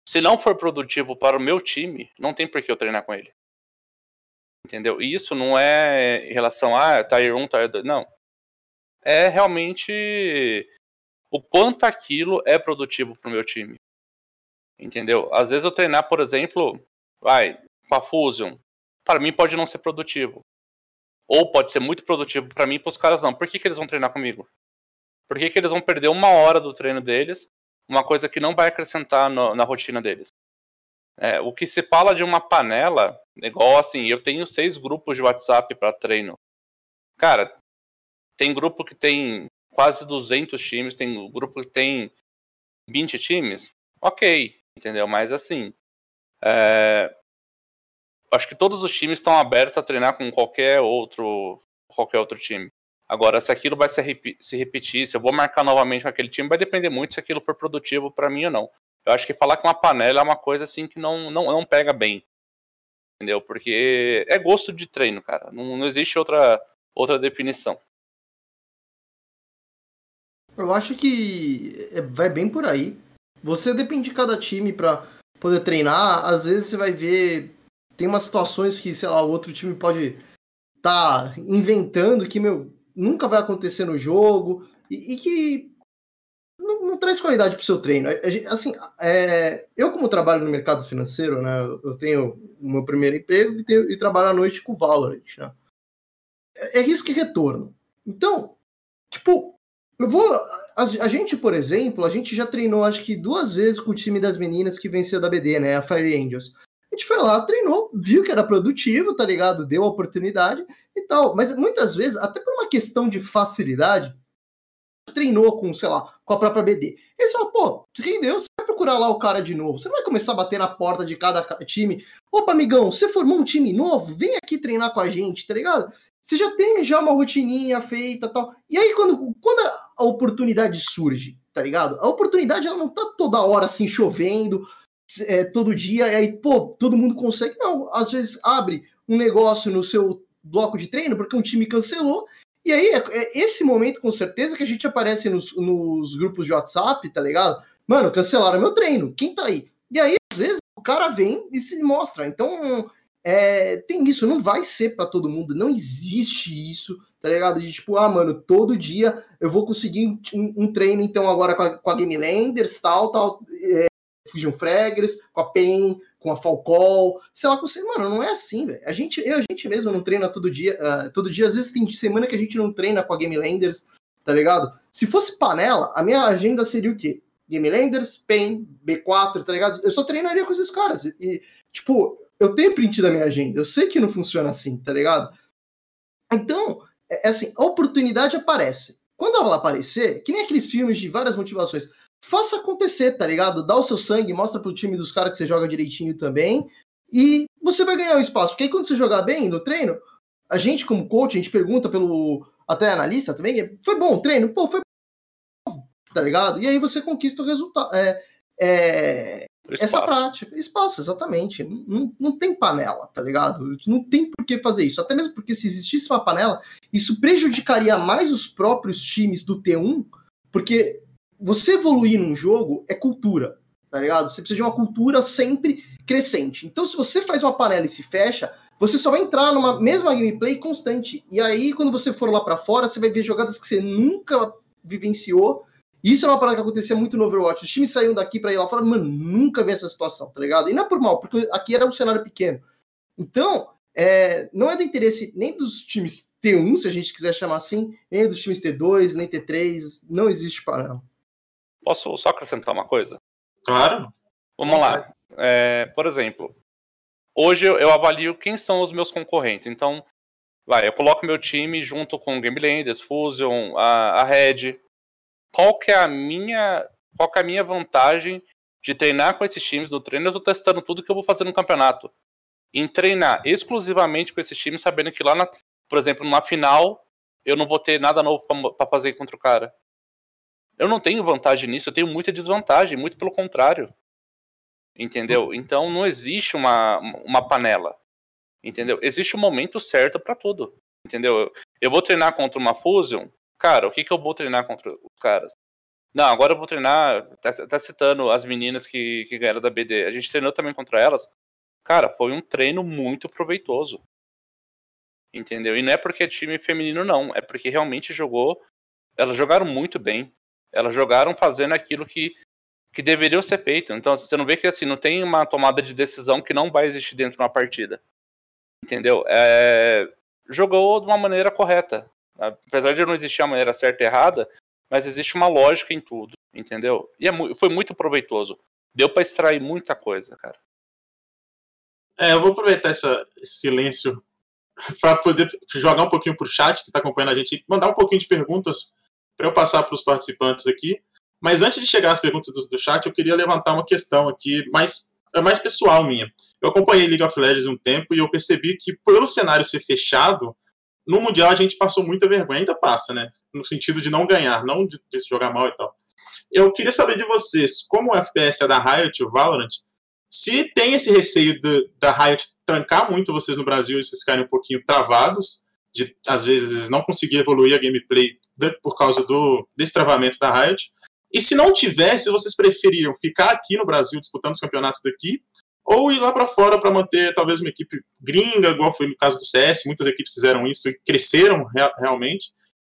Se não for produtivo para o meu time, não tem por que eu treinar com ele. Entendeu? E isso não é em relação a Tier 1, Tier 2. Não. É realmente o quanto aquilo é produtivo para o meu time. Entendeu? Às vezes eu treinar, por exemplo, vai, com a Fusion. Para mim pode não ser produtivo. Ou pode ser muito produtivo para mim e para os caras não. Por que, que eles vão treinar comigo? Por que, que eles vão perder uma hora do treino deles, uma coisa que não vai acrescentar no, na rotina deles? É, o que se fala de uma panela, igual assim, eu tenho seis grupos de WhatsApp para treino. Cara, tem grupo que tem quase 200 times, tem grupo que tem 20 times. Ok, entendeu? Mas assim, é, acho que todos os times estão abertos a treinar com qualquer outro qualquer outro time. Agora, se aquilo vai se, rep se repetir, se eu vou marcar novamente com aquele time, vai depender muito se aquilo for produtivo para mim ou não. Eu acho que falar que uma panela é uma coisa assim que não, não, não pega bem. Entendeu? Porque é gosto de treino, cara. Não, não existe outra, outra definição. Eu acho que é, vai bem por aí. Você depende de cada time para poder treinar. Às vezes você vai ver. Tem umas situações que, sei lá, o outro time pode tá inventando que, meu, nunca vai acontecer no jogo e, e que não, não, traz qualidade para o seu treino. Assim, é, eu como trabalho no mercado financeiro, né, eu tenho o meu primeiro emprego e, tenho, e trabalho à noite com Valorant, né? É, é risco e retorno. Então, tipo, eu vou. A, a, gente, por exemplo, a gente já treinou acho que duas vezes com o time das meninas que venceu da BD, né? A Fire Angels. A gente foi lá, treinou, viu que era produtivo, tá ligado? Deu a oportunidade e tal. Mas muitas vezes, até por uma questão de facilidade, treinou com, sei lá, com a própria BD. Eles falam, pô, rendeu, você vai procurar lá o cara de novo. Você não vai começar a bater na porta de cada time. Opa, amigão, você formou um time novo? Vem aqui treinar com a gente, tá ligado? Você já tem já uma rotininha feita tal. E aí, quando, quando a oportunidade surge, tá ligado? A oportunidade ela não tá toda hora assim chovendo, é, todo dia, e aí, pô, todo mundo consegue. Não, às vezes abre um negócio no seu bloco de treino porque um time cancelou. E aí, é, é esse momento, com certeza, que a gente aparece nos, nos grupos de WhatsApp, tá ligado? Mano, cancelaram meu treino. Quem tá aí? E aí, às vezes, o cara vem e se mostra. Então, é, tem isso, não vai ser para todo mundo, não existe isso, tá ligado? De tipo, ah, mano, todo dia eu vou conseguir um, um treino, então, agora com a, com a Game Landers, tal, tal, é, Fusion Fragrance, com a PEN, com a Falcol, sei lá, com. Mano, não é assim, velho. A gente, eu, a gente mesmo não treina todo dia. Uh, todo dia, às vezes tem semana que a gente não treina com a Game Landers, tá ligado? Se fosse panela, a minha agenda seria o quê? Game Landers, PEN, B4, tá ligado? Eu só treinaria com esses caras. E, tipo, eu tenho print da minha agenda, eu sei que não funciona assim, tá ligado? Então, é, é assim, a oportunidade aparece. Quando ela aparecer, que nem aqueles filmes de várias motivações, faça acontecer, tá ligado? Dá o seu sangue, mostra pro time dos caras que você joga direitinho também, e você vai ganhar o espaço. Porque aí quando você jogar bem no treino, a gente, como coach, a gente pergunta pelo até analista também, foi bom o treino? Pô, foi tá ligado? E aí você conquista o resultado. É, é, essa prática. Espaço, exatamente. Não, não tem panela, tá ligado? Não tem por que fazer isso. Até mesmo porque se existisse uma panela, isso prejudicaria mais os próprios times do T1, porque você evoluir num jogo é cultura, tá ligado? Você precisa de uma cultura sempre crescente. Então, se você faz uma panela e se fecha, você só vai entrar numa mesma gameplay constante. E aí, quando você for lá para fora, você vai ver jogadas que você nunca vivenciou isso é uma parada que acontecia muito no Overwatch. Os times saíam daqui para ir lá fora, mano, nunca vi essa situação, tá ligado? E não é por mal, porque aqui era um cenário pequeno. Então, é, não é do interesse nem dos times T1, se a gente quiser chamar assim, nem dos times T2, nem T3, não existe parâmetro. Posso só acrescentar uma coisa? Claro. Vamos lá. É, por exemplo, hoje eu avalio quem são os meus concorrentes. Então, vai, eu coloco meu time junto com o Game Landers, Fusion, a, a Red, qual que é a minha, qual que é a minha vantagem de treinar com esses times do treino? Eu tô testando tudo que eu vou fazer no campeonato. Em treinar exclusivamente com esses times, sabendo que lá, na, por exemplo, numa final, eu não vou ter nada novo para fazer contra o cara. Eu não tenho vantagem nisso, eu tenho muita desvantagem, muito pelo contrário. Entendeu? Então não existe uma, uma panela. Entendeu? Existe um momento certo para tudo. Entendeu? Eu vou treinar contra uma Fusion, cara, o que, que eu vou treinar contra os caras? Não, agora eu vou treinar. Tá, tá citando as meninas que, que ganharam da BD. A gente treinou também contra elas. Cara, foi um treino muito proveitoso. Entendeu? E não é porque é time feminino, não. É porque realmente jogou. Elas jogaram muito bem. Elas jogaram fazendo aquilo que, que deveria ser feito. Então você não vê que assim, não tem uma tomada de decisão que não vai existir dentro de uma partida. Entendeu? É, jogou de uma maneira correta. Apesar de não existir a maneira certa e errada, mas existe uma lógica em tudo, entendeu? E é, foi muito proveitoso. Deu para extrair muita coisa, cara. É, eu vou aproveitar esse silêncio para poder jogar um pouquinho pro chat que está acompanhando a gente, mandar um pouquinho de perguntas para eu passar para os participantes aqui. Mas antes de chegar às perguntas do, do, chat, eu queria levantar uma questão aqui mais, é mais pessoal minha. Eu acompanhei League of Legends um tempo e eu percebi que, pelo cenário ser fechado, no Mundial a gente passou muita vergonha, ainda passa, né? No sentido de não ganhar, não de, de jogar mal e tal. Eu queria saber de vocês, como o FPS é da Riot, o Valorant, se tem esse receio de, da Riot trancar muito vocês no Brasil e vocês ficarem um pouquinho travados, de às vezes não conseguir evoluir a gameplay por causa do destravamento da Riot. E se não tivesse, vocês preferiam ficar aqui no Brasil disputando os campeonatos daqui ou ir lá para fora para manter talvez uma equipe gringa, igual foi no caso do CS, muitas equipes fizeram isso e cresceram realmente.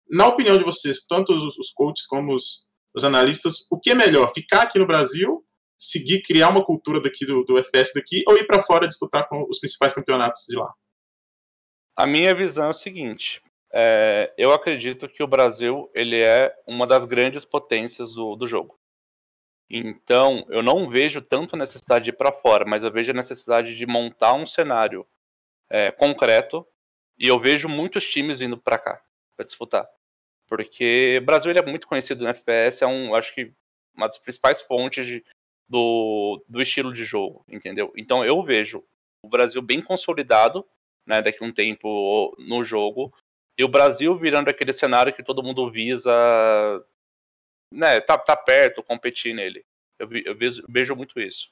Na opinião de vocês, tanto os, os coaches como os, os, analistas, o que é melhor? Ficar aqui no Brasil, seguir, criar uma cultura daqui do, do FPS daqui, ou ir para fora disputar com os principais campeonatos de lá? A minha visão é o seguinte: é, eu acredito que o Brasil ele é uma das grandes potências do, do jogo. Então, eu não vejo tanto a necessidade de ir para fora, mas eu vejo a necessidade de montar um cenário é, concreto. E eu vejo muitos times vindo para cá para disputar. Porque o Brasil ele é muito conhecido no FPS, é um, acho que uma das principais fontes de, do, do estilo de jogo, entendeu? Então eu vejo o Brasil bem consolidado, né, daqui a um tempo no jogo, e o Brasil virando aquele cenário que todo mundo visa né, tá, tá perto, competir nele. Eu, eu vejo, vejo muito isso.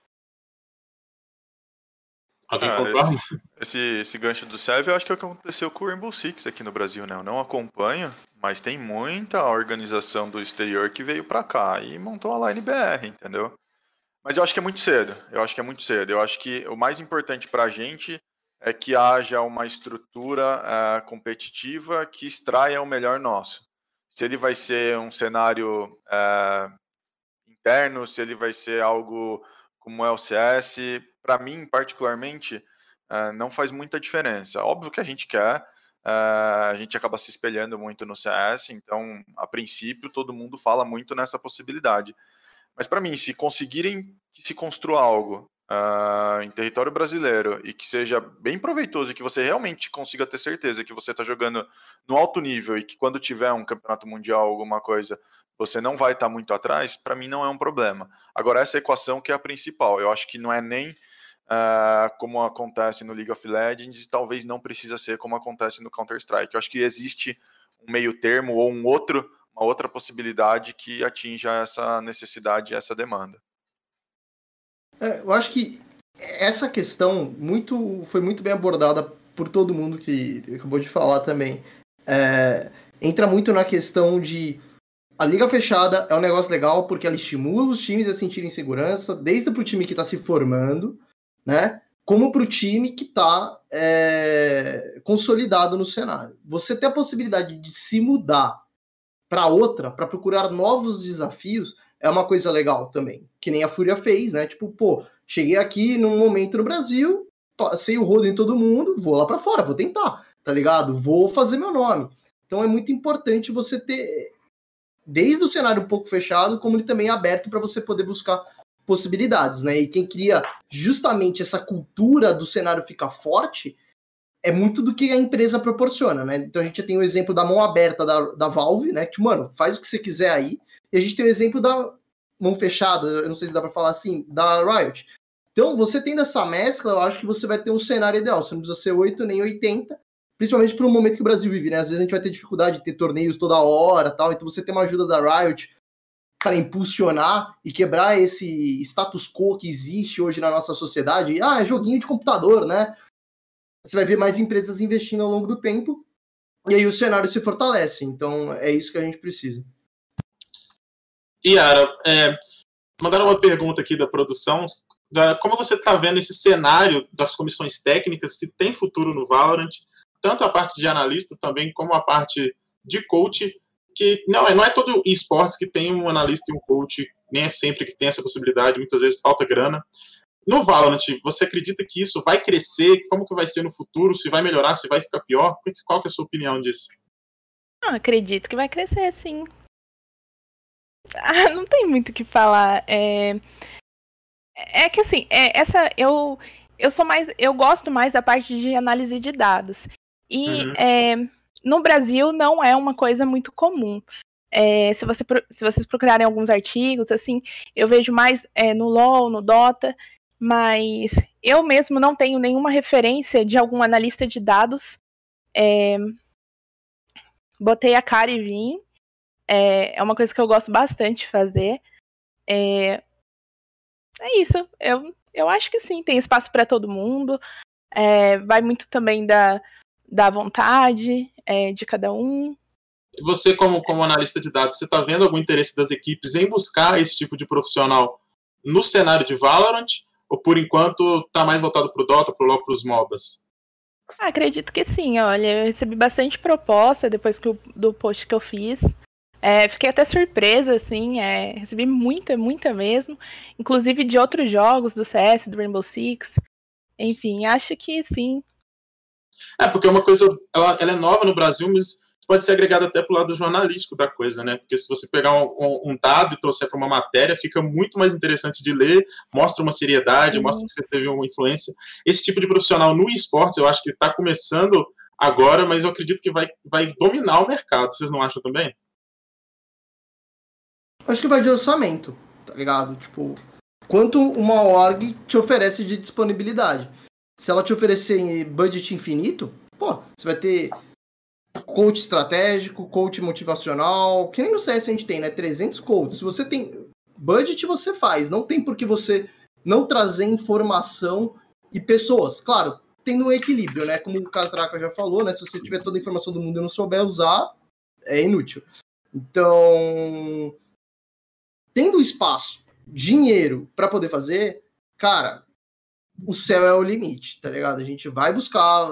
Alguém ah, esse, esse, esse, gancho do Sérgio, eu acho que é o que aconteceu com o Rainbow Six aqui no Brasil, né? Eu não acompanho, mas tem muita organização do exterior que veio para cá e montou a Line BR, entendeu? Mas eu acho que é muito cedo. Eu acho que é muito cedo. Eu acho que o mais importante para a gente é que haja uma estrutura uh, competitiva que extraia o melhor nosso se ele vai ser um cenário é, interno, se ele vai ser algo como é o CS, para mim, particularmente, uh, não faz muita diferença. Óbvio que a gente quer, uh, a gente acaba se espelhando muito no CS, então, a princípio, todo mundo fala muito nessa possibilidade. Mas para mim, se conseguirem que se construa algo uh, em território brasileiro e que seja bem proveitoso e que você realmente consiga ter certeza que você está jogando no alto nível e que quando tiver um campeonato mundial, alguma coisa, você não vai estar tá muito atrás, para mim não é um problema. Agora, essa equação que é a principal, eu acho que não é nem uh, como acontece no League of Legends e talvez não precisa ser como acontece no Counter-Strike. Eu acho que existe um meio termo ou um outro, uma outra possibilidade que atinja essa necessidade essa demanda. É, eu acho que essa questão muito, foi muito bem abordada por todo mundo que acabou de falar também. É, entra muito na questão de a liga fechada é um negócio legal porque ela estimula os times a sentirem segurança, desde para o time que está se formando, né? Como para o time que está é, consolidado no cenário. Você ter a possibilidade de se mudar para outra, para procurar novos desafios, é uma coisa legal também. Que nem a Fúria fez, né? Tipo, pô, cheguei aqui num momento no Brasil, passei o rodo em todo mundo, vou lá para fora, vou tentar, tá ligado? Vou fazer meu nome. Então é muito importante você ter, desde o cenário um pouco fechado, como ele também é aberto para você poder buscar possibilidades, né? E quem cria justamente essa cultura do cenário ficar forte é muito do que a empresa proporciona, né? Então a gente tem o exemplo da mão aberta da, da Valve, né? Que, mano, faz o que você quiser aí, e a gente tem o exemplo da mão fechada, eu não sei se dá para falar assim, da Riot. Então, você tendo essa mescla, eu acho que você vai ter um cenário ideal. Você não precisa ser 8 nem 80, principalmente para o momento que o Brasil vive, né? Às vezes a gente vai ter dificuldade de ter torneios toda hora tal. Então, você ter uma ajuda da Riot para impulsionar e quebrar esse status quo que existe hoje na nossa sociedade. Ah, é joguinho de computador, né? Você vai ver mais empresas investindo ao longo do tempo e aí o cenário se fortalece. Então, é isso que a gente precisa. Yara, é, mandaram uma pergunta aqui da produção. Da, como você está vendo esse cenário das comissões técnicas, se tem futuro no Valorant, tanto a parte de analista também como a parte de coach, que não é, não é todo esportes que tem um analista e um coach, nem é sempre que tem essa possibilidade, muitas vezes falta grana. No Valorant, você acredita que isso vai crescer? Como que vai ser no futuro? Se vai melhorar, se vai ficar pior? Qual que é a sua opinião disso? Não, acredito que vai crescer, sim. Ah, não tem muito o que falar. É, é que assim, é, essa eu eu sou mais, eu gosto mais da parte de análise de dados. E uhum. é, no Brasil não é uma coisa muito comum. É, se, você, se vocês procurarem alguns artigos, assim, eu vejo mais é, no LoL, no Dota, mas eu mesmo não tenho nenhuma referência de algum analista de dados. É, botei a cara e vim. É, é uma coisa que eu gosto bastante de fazer. É, é isso. Eu, eu acho que sim, tem espaço para todo mundo. É, vai muito também da, da vontade é, de cada um. Você, como, como analista de dados, você está vendo algum interesse das equipes em buscar esse tipo de profissional no cenário de Valorant? Ou por enquanto está mais voltado para o Dota, para os MOBAs? Ah, acredito que sim, olha, eu recebi bastante proposta depois que eu, do post que eu fiz. É, fiquei até surpresa, assim, é, recebi muita, muita mesmo, inclusive de outros jogos do CS, do Rainbow Six. Enfim, acho que sim. É, porque é uma coisa, ela, ela é nova no Brasil, mas pode ser agregada até para o lado jornalístico da coisa, né? Porque se você pegar um, um dado e trouxer para uma matéria, fica muito mais interessante de ler, mostra uma seriedade, uhum. mostra que você teve uma influência. Esse tipo de profissional no esportes, eu acho que está começando agora, mas eu acredito que vai, vai dominar o mercado. Vocês não acham também? Acho que vai de orçamento, tá ligado? Tipo, quanto uma org te oferece de disponibilidade. Se ela te oferecer budget infinito, pô, você vai ter coach estratégico, coach motivacional, que nem no CS a gente tem, né? 300 coaches. Se você tem budget, você faz. Não tem por que você não trazer informação e pessoas. Claro, tendo um equilíbrio, né? Como o Catraca já falou, né? Se você tiver toda a informação do mundo e não souber usar, é inútil. Então, tendo espaço, dinheiro para poder fazer, cara, o céu é o limite, tá ligado? A gente vai buscar,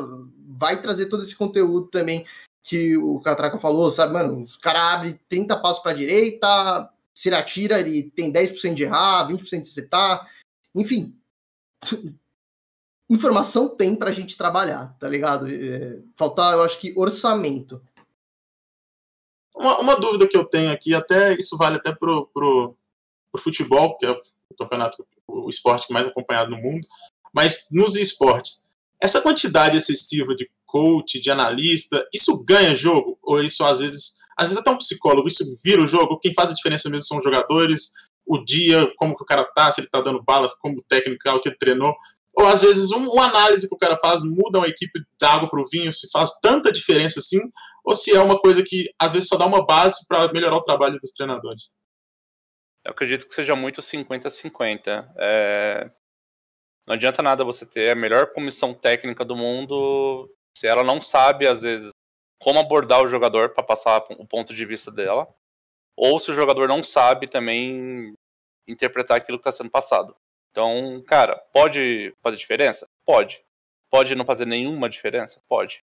vai trazer todo esse conteúdo também que o Catraca falou, sabe, mano? O cara abre 30 passos para direita, se ele atira, ele tem 10% de errar, 20% de acertar, enfim. informação tem pra gente trabalhar, tá ligado? É, faltar, eu acho que, orçamento. Uma, uma, dúvida que eu tenho aqui, até isso vale até pro, pro, pro futebol, que é o campeonato, o esporte mais acompanhado no mundo, mas nos esportes, essa quantidade excessiva de coach, de analista, isso ganha jogo? Ou isso às vezes, às vezes até um psicólogo, isso vira o jogo? Quem faz a diferença mesmo são os jogadores, o dia, como que o cara tá, se ele tá dando bala, como técnico, o que ele treinou. Ou às vezes um, uma análise que o cara faz muda uma equipe da água para o vinho, se faz tanta diferença assim, ou se é uma coisa que às vezes só dá uma base para melhorar o trabalho dos treinadores. Eu acredito que seja muito 50-50. É... Não adianta nada você ter a melhor comissão técnica do mundo se ela não sabe, às vezes, como abordar o jogador para passar o ponto de vista dela, ou se o jogador não sabe também interpretar aquilo que está sendo passado. Então, cara, pode fazer diferença? Pode. Pode não fazer nenhuma diferença? Pode.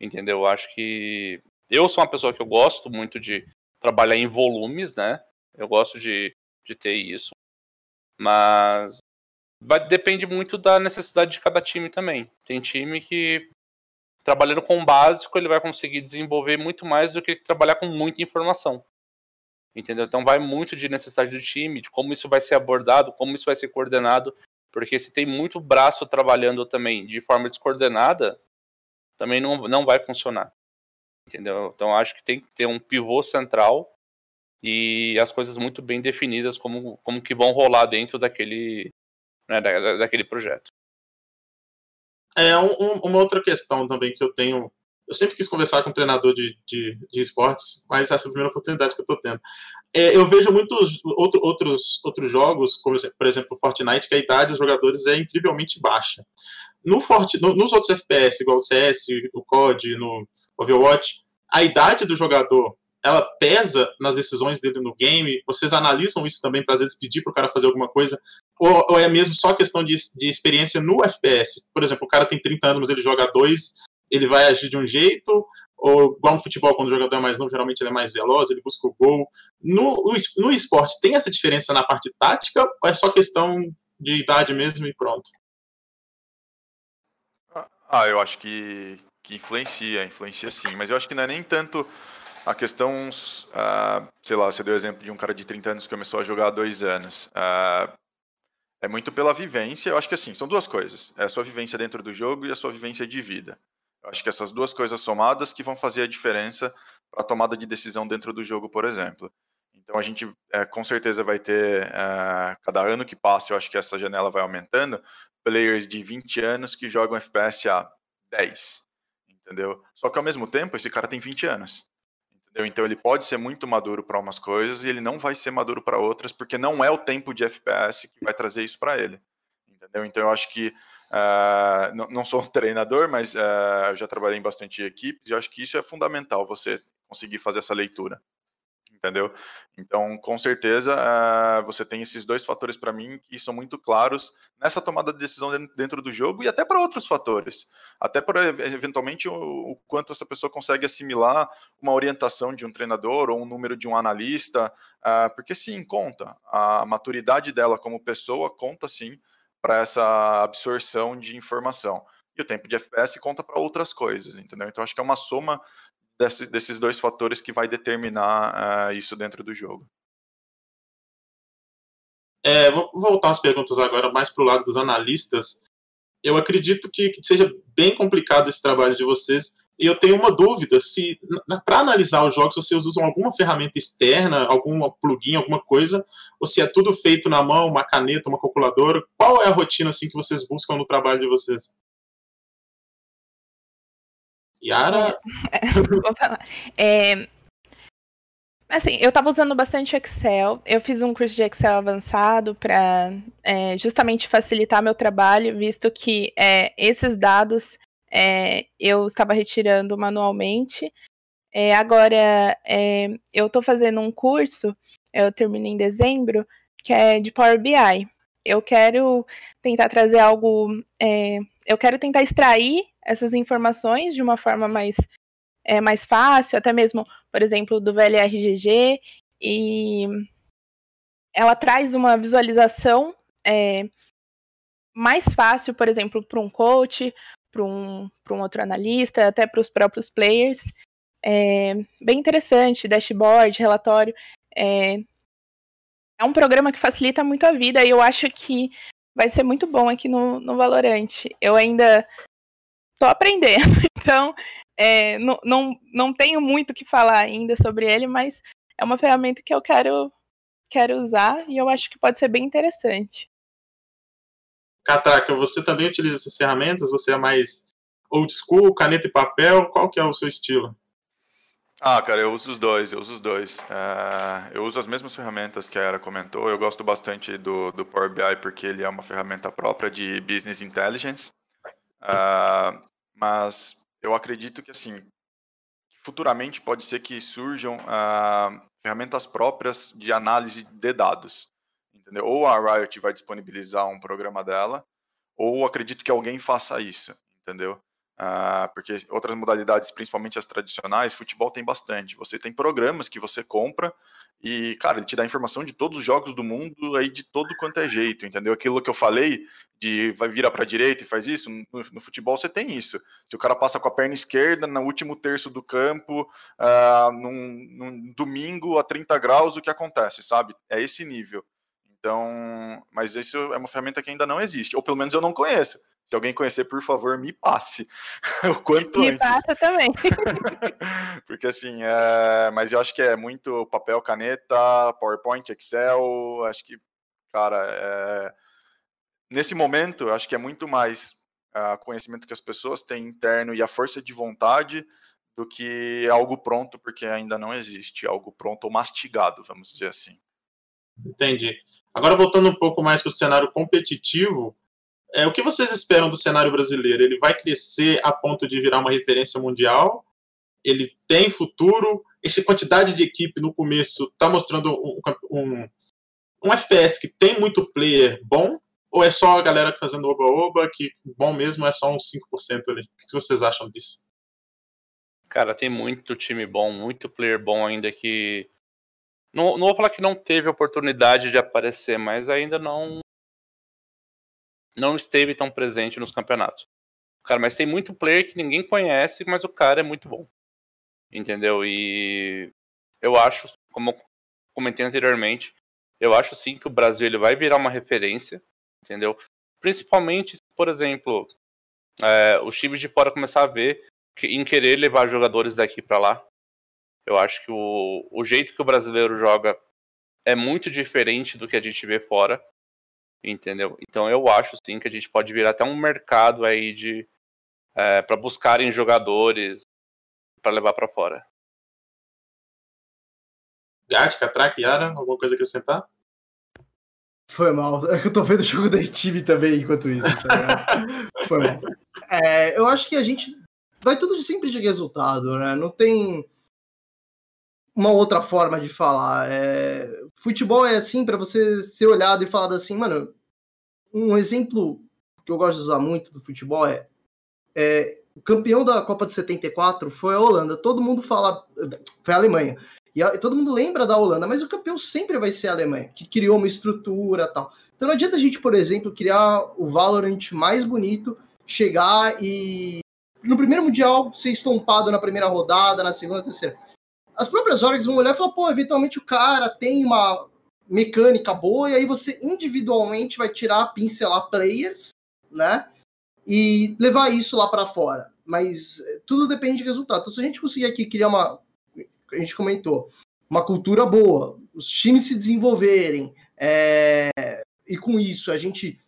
Entendeu? Eu acho que eu sou uma pessoa que eu gosto muito de trabalhar em volumes, né? Eu gosto de, de ter isso. Mas vai, depende muito da necessidade de cada time também. Tem time que trabalhando com o básico ele vai conseguir desenvolver muito mais do que trabalhar com muita informação. Entendeu? Então vai muito de necessidade do time, de como isso vai ser abordado, como isso vai ser coordenado, porque se tem muito braço trabalhando também de forma descoordenada, também não, não vai funcionar. Entendeu? Então acho que tem que ter um pivô central e as coisas muito bem definidas como, como que vão rolar dentro daquele, né, da, daquele projeto. É, um, uma outra questão também que eu tenho. Eu sempre quis conversar com um treinador de, de, de esportes, mas essa é a primeira oportunidade que eu estou tendo. É, eu vejo muitos outro, outros, outros jogos, como por exemplo o Fortnite, que a idade dos jogadores é incrivelmente baixa. No Forti, no, nos outros FPS, igual o CS, o COD, no Overwatch, a idade do jogador ela pesa nas decisões dele no game? Vocês analisam isso também para às vezes pedir para o cara fazer alguma coisa? Ou, ou, é mesmo só questão de, de experiência no FPS? Por exemplo, o cara tem 30 anos, mas ele joga dois, ele vai agir de um jeito? Ou igual no futebol, quando o jogador é mais novo, geralmente ele é mais veloz, ele busca o gol. No, no esporte, tem essa diferença na parte tática ou é só questão de idade mesmo e pronto? Ah, eu acho que, que influencia, influencia sim, mas eu acho que não é nem tanto a questão, uh, sei lá, você deu o exemplo de um cara de 30 anos que começou a jogar há dois anos. Uh, é muito pela vivência. Eu acho que assim, são duas coisas. É a sua vivência dentro do jogo e a sua vivência de vida. Eu acho que essas duas coisas somadas que vão fazer a diferença para a tomada de decisão dentro do jogo, por exemplo. Então a gente é, com certeza vai ter, é, cada ano que passa, eu acho que essa janela vai aumentando, players de 20 anos que jogam FPS há 10. Entendeu? Só que ao mesmo tempo, esse cara tem 20 anos. Entendeu? Então ele pode ser muito maduro para umas coisas e ele não vai ser maduro para outras, porque não é o tempo de FPS que vai trazer isso para ele. Entendeu? Então eu acho que uh, não, não, sou um treinador, mas uh, já trabalhei em bastante equipes e acho que isso é fundamental você conseguir fazer essa leitura entendeu? Então, com certeza, uh, você tem esses dois fatores para mim que são muito claros nessa tomada de decisão dentro do jogo e até para outros fatores. Até para, eventualmente, o, o, quanto essa pessoa consegue assimilar uma orientação de um treinador ou um número de um analista, porque sim, conta. A maturidade dela como pessoa conta sim para essa absorção de informação. E o tempo de FPS conta para outras coisas, entendeu? Então, acho que é uma soma desse, desses dois fatores que vai determinar uh, isso dentro do jogo. É, vou voltar às perguntas agora mais para o lado dos analistas. Eu acredito que, que, seja bem complicado esse trabalho de vocês. E eu tenho uma dúvida se, para analisar os jogos, vocês usam alguma ferramenta externa, algum plugin, alguma coisa, ou se é tudo feito na mão, uma caneta, uma calculadora. Qual é a rotina assim que vocês buscam no trabalho de vocês? Yara? É, assim, eu estava usando bastante Excel. Eu fiz um curso de Excel avançado para é, justamente facilitar meu trabalho, visto que é, esses dados é, eu estava retirando manualmente. É, agora, é, eu estou fazendo um curso, eu terminei em dezembro, que é de Power BI. Eu quero tentar trazer algo. É, eu quero tentar extrair essas informações de uma forma mais, é, mais fácil, até mesmo, por exemplo, do VLRGG, e ela traz uma visualização é, mais fácil, por exemplo, para um coach, para um, um outro analista, até para os próprios players. É bem interessante, dashboard, relatório. É, é um programa que facilita muito a vida e eu acho que vai ser muito bom aqui no, no Valorant. Eu ainda tô aprendendo, então é, não, não, não tenho muito o que falar ainda sobre ele, mas é uma ferramenta que eu quero, quero usar e eu acho que pode ser bem interessante. Catraca, você também utiliza essas ferramentas? Você é mais old school, caneta e papel? Qual que é o seu estilo? Ah, cara, eu uso os dois, eu uso os dois. Uh, eu uso as mesmas ferramentas que a Era comentou. Eu gosto bastante do, do Power BI porque ele é uma ferramenta própria de Business Intelligence. Uh, mas eu acredito que, assim, futuramente pode ser que surjam uh, ferramentas próprias de análise de dados. Entendeu? Ou a Riot vai disponibilizar um programa dela, ou acredito que alguém faça isso, entendeu? Uh, porque outras modalidades, principalmente as tradicionais, futebol tem bastante. Você tem programas que você compra e, cara, ele te dá informação de todos os jogos do mundo aí de todo quanto é jeito, entendeu? Aquilo que eu falei de vai virar para direita e faz isso, no, no, futebol você tem isso. Se o cara passa com a perna esquerda no último terço do campo, uh, num, num domingo a 30 graus, o que acontece, sabe? É esse nível. Então, mas isso é uma ferramenta que ainda não existe, ou pelo menos eu não conheço. Se alguém conhecer, por favor, me passe o quanto me antes. Me passa também. Porque assim, é... mas eu acho que é muito papel, caneta, PowerPoint, Excel. Acho que, cara, é... nesse momento, acho que é muito mais uh, conhecimento que as pessoas têm interno e a força de vontade do que algo pronto, porque ainda não existe algo pronto ou mastigado, vamos dizer assim. Entendi. Agora voltando um pouco mais para o cenário competitivo, é, o que vocês esperam do cenário brasileiro? Ele vai crescer a ponto de virar uma referência mundial? Ele tem futuro? Essa quantidade de equipe no começo está mostrando um, um, um, FPS que tem muito player bom? Ou é só a galera fazendo oba-oba, que bom mesmo é só uns 5% ali? O que vocês acham disso? Cara, tem muito time bom, muito player bom ainda que. Não, não vou falar que não teve oportunidade de aparecer, mas ainda não não esteve tão presente nos campeonatos. Cara, mas tem muito player que ninguém conhece, mas o cara é muito bom. Entendeu? E eu acho, como eu comentei anteriormente, eu acho sim que o Brasil ele vai virar uma referência, entendeu? Principalmente, por exemplo, é, os times de fora começar a ver que, em querer levar jogadores daqui para lá. Eu acho que o, o jeito que o brasileiro joga é muito diferente do que a gente vê fora. Entendeu? Então eu acho sim que a gente pode virar até um mercado aí de é, para buscarem jogadores para levar para fora. Gatka, Traquiara, alguma coisa a acrescentar? Foi mal. É que eu tô vendo o jogo da time também enquanto isso. Tá Foi mal. É, eu acho que a gente vai tudo de sempre de resultado, né? Não tem uma outra forma de falar. É, futebol é assim para você ser olhado e falado assim, mano. Um exemplo que eu gosto de usar muito do futebol é, é o campeão da Copa de 74 foi a Holanda. Todo mundo fala foi a Alemanha. E, a, e todo mundo lembra da Holanda, mas o campeão sempre vai ser a Alemanha, que criou uma estrutura, tal. Então não adianta a gente, por exemplo, criar o Valorant mais bonito, chegar e no primeiro mundial ser estompado na primeira rodada, na segunda, terceira as próprias orgs vão olhar e falar, pô, eventualmente o cara tem uma mecânica boa, e aí você individualmente vai tirar, pincelar players, né? E levar isso lá para fora. Mas eh, tudo depende do resultado. Então, se a gente conseguir aqui criar uma. A gente comentou, uma cultura boa, os times se desenvolverem, é, e com isso a gente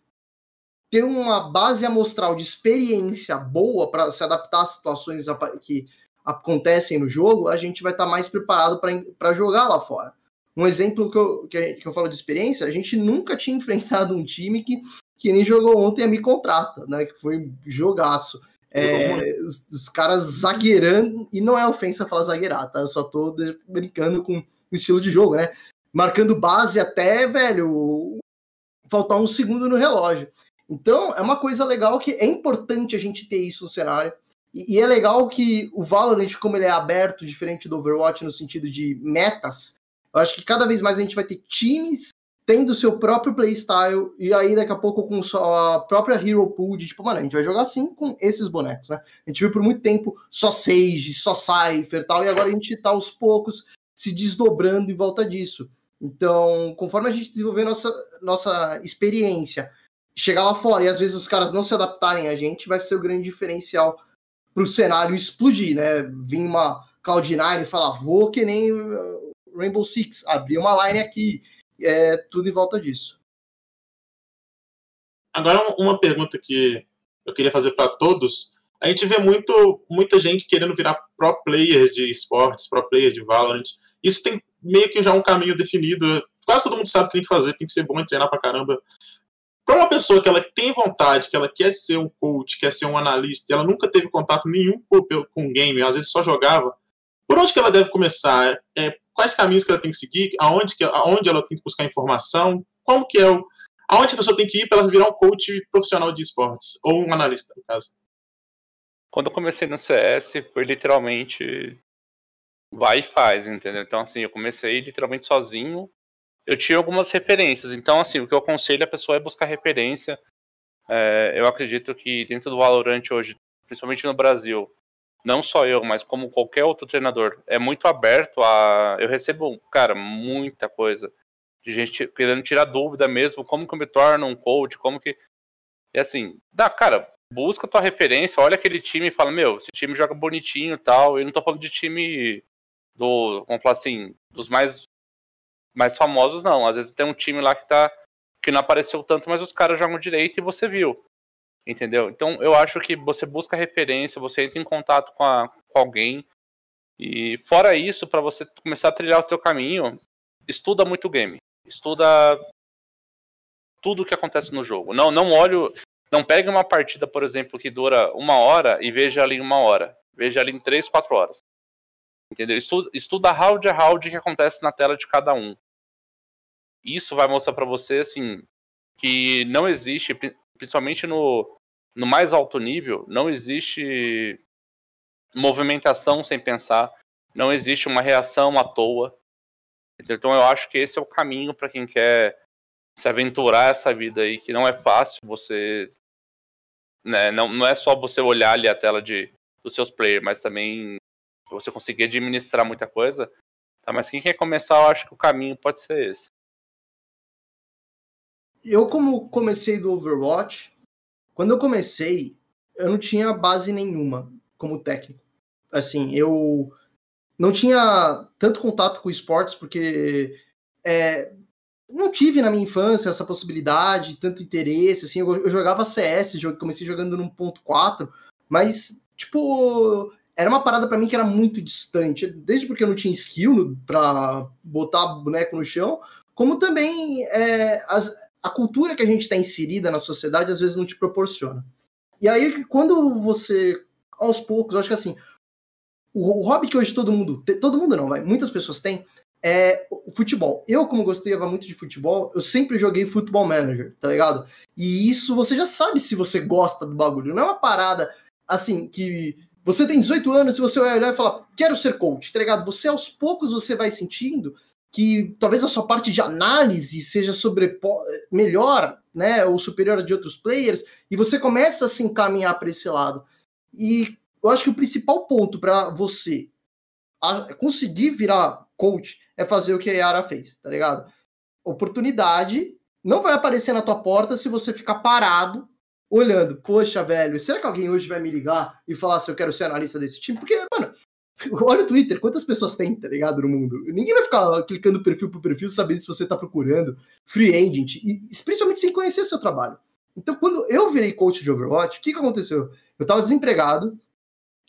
ter uma base amostral de experiência boa para se adaptar às situações que acontecem no jogo, a gente vai estar tá mais preparado para jogar lá fora. Um exemplo que eu, que, que eu falo de experiência, a gente nunca tinha enfrentado um time que, que nem jogou ontem a Me Contrata, né? Que foi jogaço. É, os, os, caras zagueirando, e não é ofensa falar zagueirar, tá? Eu só tô brincando com o estilo de jogo, né? Marcando base até, velho, faltar um segundo no relógio. Então, é uma coisa legal que é importante a gente ter isso no cenário. E, e, é legal que o Valorant, como ele é aberto, diferente do Overwatch no sentido de metas, eu acho que cada vez mais a gente vai ter times tendo seu próprio playstyle, e aí daqui a pouco com sua própria Hero Pool, de tipo, mano, a gente vai jogar assim com esses bonecos, né? A gente viu por muito tempo só Sage, só Cypher tal, e agora a gente tá aos poucos se desdobrando em volta disso. Então, conforme a gente desenvolver nossa, nossa experiência, chegar lá fora e às vezes os caras não se adaptarem a gente, vai ser o grande diferencial para o cenário explodir, né? Vir uma Cloud9 e falar, vou que nem uh, Rainbow Six, abrir uma line aqui, é tudo em volta disso. Agora, uma pergunta que eu queria fazer para todos. A gente vê muito, muita gente querendo virar pro player de esportes, pro player de Valorant. Isso tem meio que já um caminho definido. Quase todo mundo sabe o que tem que fazer, tem que ser bom em treinar pra caramba. Para uma pessoa que ela tem vontade, que ela quer ser um coach, quer ser um analista, e ela nunca teve contato nenhum com, com game, às vezes só jogava, por onde que ela deve começar? É, quais caminhos que ela tem que seguir? Aonde, que, aonde ela tem que buscar informação? Como que é o... Aonde a pessoa tem que ir para ela virar um coach profissional de esportes? Ou um analista, no caso? Quando eu comecei no CS, foi literalmente vai e faz, entendeu? Então, assim, eu comecei literalmente sozinho. Eu tinha algumas referências. Então, assim, o que eu aconselho a pessoa é buscar referência. É, eu acredito que dentro do Valorant hoje, principalmente no Brasil, não só eu, mas como qualquer outro treinador, é muito aberto a. Eu recebo, cara, muita coisa de gente querendo tirar dúvida mesmo, como que eu me torno um coach, como que. É assim, dá, cara, busca tua referência, olha aquele time e fala, meu, esse time joga bonitinho e tal. Eu não tô falando de time do, vamos falar assim, dos mais mais famosos não. Às vezes tem um time lá que tá que não apareceu tanto, mas os caras jogam direito e você viu. Entendeu? Então eu acho que você busca referência, você entra em contato com, a, com alguém. E fora isso, para você começar a trilhar o seu caminho, estuda muito game. Estuda tudo o que acontece no jogo. Não, não olho, não pegue uma partida, por exemplo, que dura uma hora e veja ali uma hora. Veja ali em três, quatro horas. Entendeu? Estuda, round a round que acontece na tela de cada um. Isso vai mostrar para você assim que não existe, principalmente no, no mais alto nível, não existe movimentação sem pensar, não existe uma reação à toa. Então eu acho que esse é o caminho para quem quer se aventurar essa vida aí, que não é fácil você. Né, não, não é só você olhar ali a tela de, dos seus players, mas também você conseguir administrar muita coisa. Tá, mas quem quer começar, eu acho que o caminho pode ser esse. Eu, como comecei do Overwatch, quando eu comecei, eu não tinha base nenhuma como técnico. Assim, eu não tinha tanto contato com esportes, porque é, não tive na minha infância essa possibilidade, tanto interesse. Assim, eu, eu jogava CS, comecei jogando no 1.4, mas, tipo, era uma parada para mim que era muito distante, desde porque eu não tinha skill para botar boneco no chão, como também é, as, a cultura que a gente está inserida na sociedade às vezes não te proporciona. E aí, quando você, aos poucos, acho que assim, o, o hobby que hoje todo mundo, todo mundo não, vai, muitas pessoas têm, é o futebol. Eu, como gostava muito de futebol, eu sempre joguei futebol manager, tá ligado? E isso você já sabe se você gosta do bagulho. Não é uma parada assim que você tem 18 anos e você vai olhar e falar, quero ser coach, tá ligado? Você aos poucos você vai sentindo que talvez a sua parte de análise seja melhor, né, ou superior a de outros players, e você começa a se encaminhar para esse lado. E eu acho que o principal ponto para você conseguir virar coach é fazer o que a Yara fez, tá ligado? Oportunidade não vai aparecer na tua porta se você ficar parado olhando. Poxa, velho, será que alguém hoje vai me ligar e falar se eu quero ser analista desse time? Porque, mano, Olha o Twitter, quantas pessoas tem, tá ligado, no mundo? Ninguém vai ficar clicando perfil por perfil sabendo se você tá procurando free agent, e principalmente sem conhecer seu trabalho. Então, quando eu virei coach de Overwatch, o que, que aconteceu? Eu tava desempregado,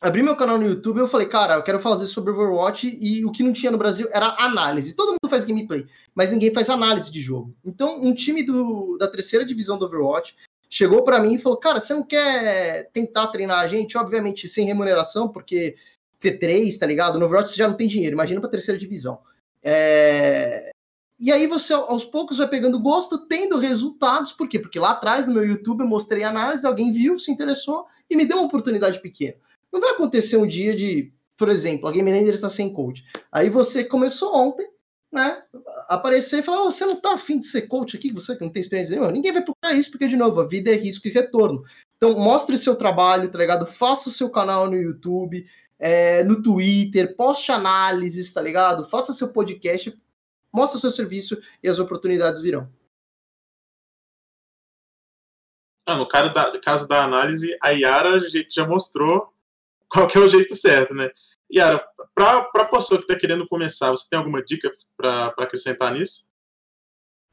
abri meu canal no YouTube e eu falei, cara, eu quero fazer sobre Overwatch e o que não tinha no Brasil era análise. Todo mundo faz gameplay, mas ninguém faz análise de jogo. Então, um time do, da terceira divisão do Overwatch chegou para mim e falou, cara, você não quer tentar treinar a gente? Obviamente sem remuneração, porque T3, tá ligado? No Overwatch você já não tem dinheiro, imagina pra terceira divisão. É... E aí você, aos poucos, vai pegando gosto, tendo resultados, por quê? Porque lá atrás, no meu YouTube, eu mostrei análise, alguém viu, se interessou e me deu uma oportunidade pequena. Não vai acontecer um dia de, por exemplo, a Game Render está sem coach. Aí você começou ontem, né, aparecer e falar: oh, você não tá afim de ser coach aqui, você que não tem experiência nenhuma. Ninguém vai procurar isso, porque, de novo, a vida é risco e retorno. Então, mostre seu trabalho, tá ligado? Faça o seu canal no YouTube, é, no Twitter, poste análises, tá ligado? Faça seu podcast, mostre seu serviço e as oportunidades virão. Ah, no caso da, caso da análise, a Yara a gente já mostrou qual que é o jeito certo, né? Yara, para a pessoa que está querendo começar, você tem alguma dica para acrescentar nisso?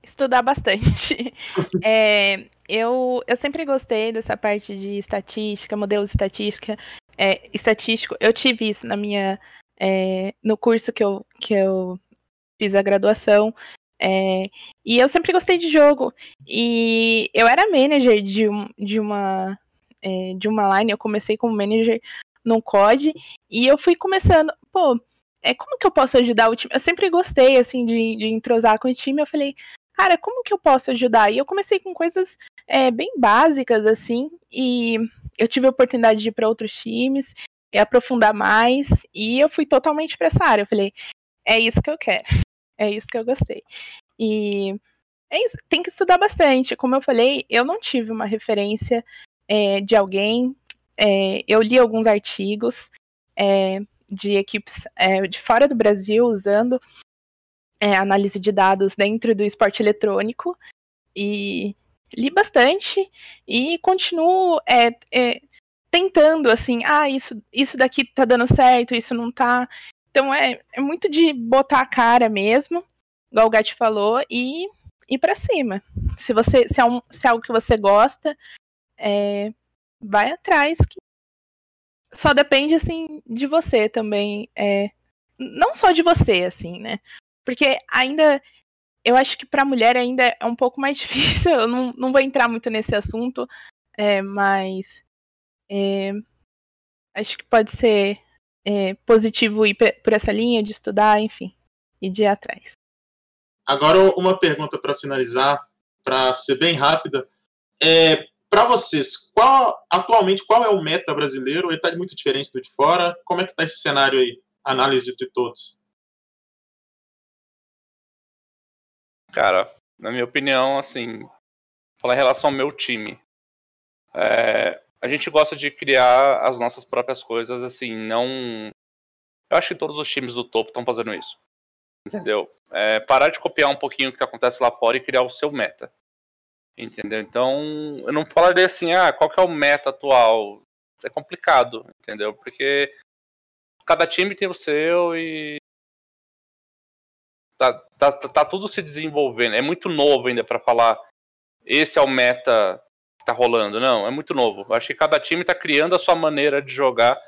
Estudar bastante. é, eu, eu sempre gostei dessa parte de estatística, modelo de estatística, é, estatístico. Eu tive isso na minha é, no curso que eu, que eu fiz a graduação. É, e eu sempre gostei de jogo. E eu era manager de, um, de uma é, de uma line. Eu comecei como manager no COD e eu fui começando, pô, é como que eu posso ajudar o time? Eu sempre gostei assim de, de entrosar com o time. Eu falei, cara, como que eu posso ajudar? E eu comecei com coisas é, bem básicas assim e eu tive a oportunidade de ir para outros times e aprofundar mais e eu fui totalmente para essa área. Eu falei, é isso que eu quero, é isso que eu gostei. E é isso, tem que estudar bastante. Como eu falei, eu não tive uma referência é, de alguém é, eu li alguns artigos é, de equipes é, de fora do Brasil usando é, análise de dados dentro do esporte eletrônico e li bastante e continuo é, é, tentando assim, ah, isso, isso daqui tá dando certo, isso não tá. Então é, é muito de botar a cara mesmo, igual o Gat falou, e ir para cima. Se você se é, um, se é algo que você gosta, é, vai atrás que só depende assim de você também, é, não só de você assim, né? Porque ainda eu acho que para mulher ainda é um pouco mais difícil. Eu não, não vou entrar muito nesse assunto, é, mas é, acho que pode ser é, positivo ir por essa linha de estudar, enfim, e de ir atrás. Agora uma pergunta para finalizar, para ser bem rápida. É, para vocês, qual atualmente qual é o meta brasileiro? Ele está muito diferente do de fora? Como é que está esse cenário aí? Análise de, de todos. Cara, na minha opinião, assim, falar em relação ao meu time, é, a gente gosta de criar as nossas próprias coisas, assim, não. Eu acho que todos os times do topo estão fazendo isso. Entendeu? É, parar de copiar um pouquinho o que acontece lá fora e criar o seu meta. Entendeu? Então, eu não falaria assim, ah, qual que é o meta atual? É complicado, entendeu? Porque cada time tem o seu e tá, tá, tá, tá tudo se desenvolvendo. É muito novo ainda para falar esse é o meta que tá rolando. Não, é muito novo. Eu acho que cada time tá criando a sua maneira de jogar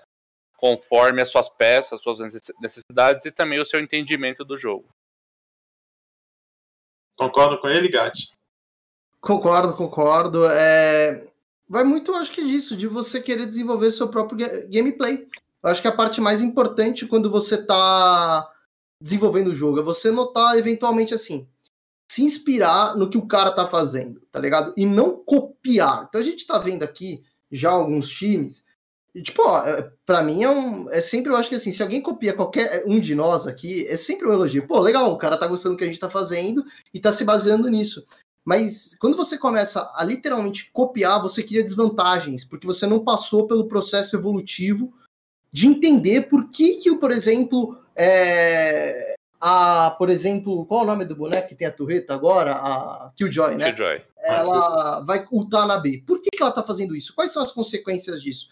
conforme as suas peças, as suas necessidades e também o seu entendimento do jogo. Concordo com ele, Gatti? Concordo, concordo. É... Vai muito, acho que disso, de você querer desenvolver seu próprio gameplay. Eu acho que a parte mais importante quando você está desenvolvendo o jogo é você notar, eventualmente, assim, se inspirar no que o cara tá fazendo, tá ligado? E não copiar. Então a gente tá vendo aqui já alguns times. E, tipo, ó, é, pra mim é um. É sempre, eu acho que assim, se alguém copia qualquer um de nós aqui, é sempre um elogio. Pô, legal, o cara tá gostando do que a gente tá fazendo e tá se baseando nisso. Mas quando você começa a literalmente copiar, você cria desvantagens, porque você não passou pelo processo evolutivo de entender por que, que por exemplo, é, a, por exemplo, qual é o nome do boneco que tem a turreta agora? A Killjoy, né? Killjoy. Ela vai ultar na B. Por que, que ela tá fazendo isso? Quais são as consequências disso?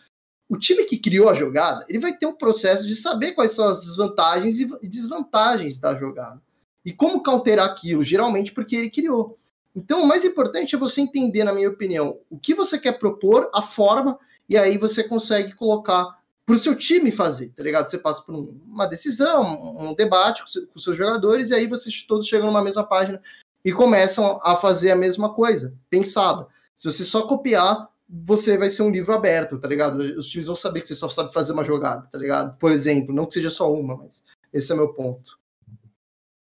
O time que criou a jogada, ele vai ter um processo de saber quais são as desvantagens e desvantagens da jogada. E como counterar aquilo, geralmente porque ele criou. Então, o mais importante é você entender, na minha opinião, o que você quer propor, a forma, e aí você consegue colocar para o seu time fazer, tá ligado? Você passa por uma decisão, um debate com, com seus jogadores, e aí vocês todos chegam numa mesma página e começam a fazer a mesma coisa, pensada. Se você só copiar, você vai ser um livro aberto, tá ligado? Os times vão saber que você só sabe fazer uma jogada, tá ligado? Por exemplo, não que seja só uma, mas esse é meu ponto.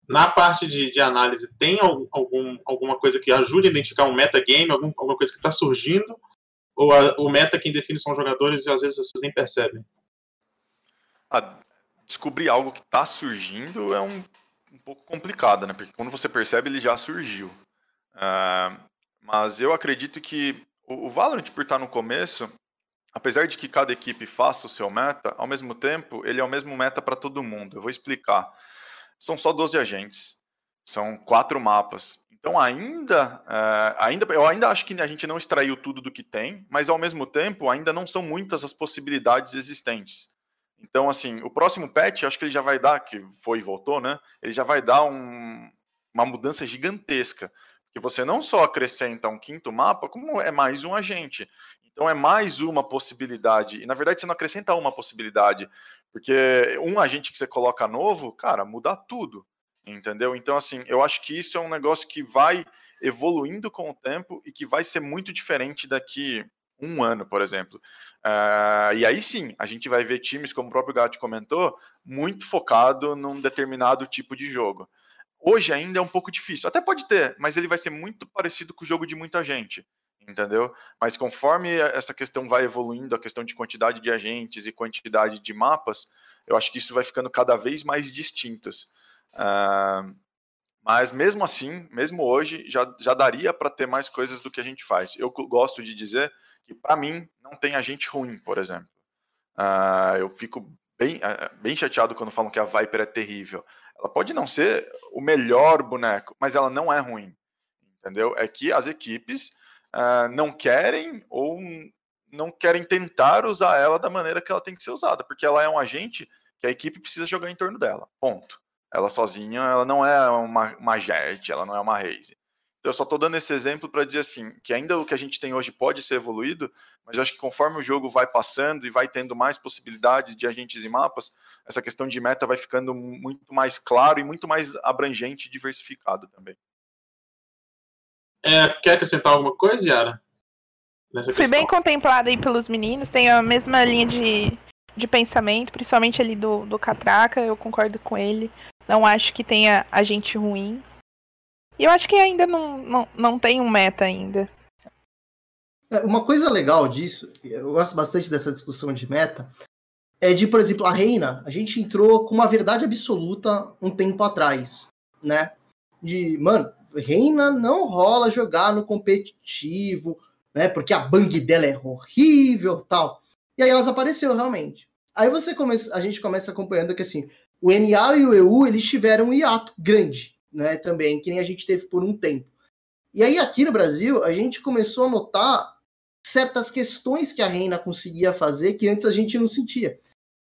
Na parte de, de análise, tem algum, alguma coisa que ajude a identificar um metagame, algum, alguma coisa que está surgindo? Ou a, o meta quem define são os jogadores e às vezes vocês nem percebem? Ah, descobrir algo que está surgindo é um um pouco complicada, né? Porque quando você percebe, ele já surgiu. Uh, mas eu acredito que o, o Valorant, por estar no começo, apesar de que cada equipe faça o seu meta, ao mesmo tempo, ele é o mesmo meta para todo mundo. Eu vou explicar. São só 12 agentes, são quatro mapas. Então ainda, uh, ainda, eu ainda acho que a gente não extraiu tudo do que tem, mas ao mesmo tempo ainda não são muitas as possibilidades existentes. Então, assim, o próximo patch, acho que ele já vai dar, que foi e voltou, né? Ele já vai dar um, uma mudança gigantesca. Que você não só acrescenta um quinto mapa, como é mais um agente. Então é mais uma possibilidade. E na verdade você não acrescenta uma possibilidade. Porque um agente que você coloca novo, cara, muda tudo. Entendeu? Então, assim, eu acho que isso é um negócio que vai evoluindo com o tempo e que vai ser muito diferente daqui um ano, por exemplo. Uh, e aí sim, a gente vai ver times, como o próprio Gatti comentou, muito focado num determinado tipo de jogo. Hoje ainda é um pouco difícil. Até pode ter, mas ele vai ser muito parecido com o jogo de muita gente. Entendeu? Mas conforme essa questão vai evoluindo, a questão de quantidade de agentes e quantidade de mapas, eu acho que isso vai ficando cada vez mais distintos. Uh, mas mesmo assim, mesmo hoje, já, já daria para ter mais coisas do que a gente faz. Eu gosto de dizer que para mim não tem agente ruim, por exemplo. Uh, eu fico bem, uh, bem chateado quando falam que a Viper é terrível. Ela pode não ser o melhor boneco, mas ela não é ruim. Entendeu? É que as equipes uh, não querem ou não querem tentar usar ela da maneira que ela tem que ser usada, porque ela é um agente que a equipe precisa jogar em torno dela. Ponto. Ela sozinha, ela não é uma, uma Jet, ela não é uma Raze. Então, eu só estou dando esse exemplo para dizer assim, que ainda o que a gente tem hoje pode ser evoluído, mas eu acho que conforme o jogo vai passando e vai tendo mais possibilidades de agentes e mapas, essa questão de meta vai ficando muito mais claro e muito mais abrangente e diversificado também. É, quer acrescentar alguma coisa, Yara? Nessa Fui bem contemplada aí pelos meninos, tem a mesma linha de, de pensamento, principalmente ali do, do Catraca, eu concordo com ele. Não acho que tenha agente ruim, e eu acho que ainda não, não, não tem um meta ainda. É, uma coisa legal disso, eu gosto bastante dessa discussão de meta, é de, por exemplo, a Reina, a gente entrou com uma verdade absoluta um tempo atrás, né? De, mano, Reina não rola jogar no competitivo, né? Porque a bang dela é horrível tal. E aí elas apareceu realmente. Aí você começa, a gente começa acompanhando que assim, o NA e o EU eles tiveram um hiato grande né, também, que nem a gente teve por um tempo. E aí aqui no Brasil, a gente começou a notar certas questões que a Reina conseguia fazer que antes a gente não sentia.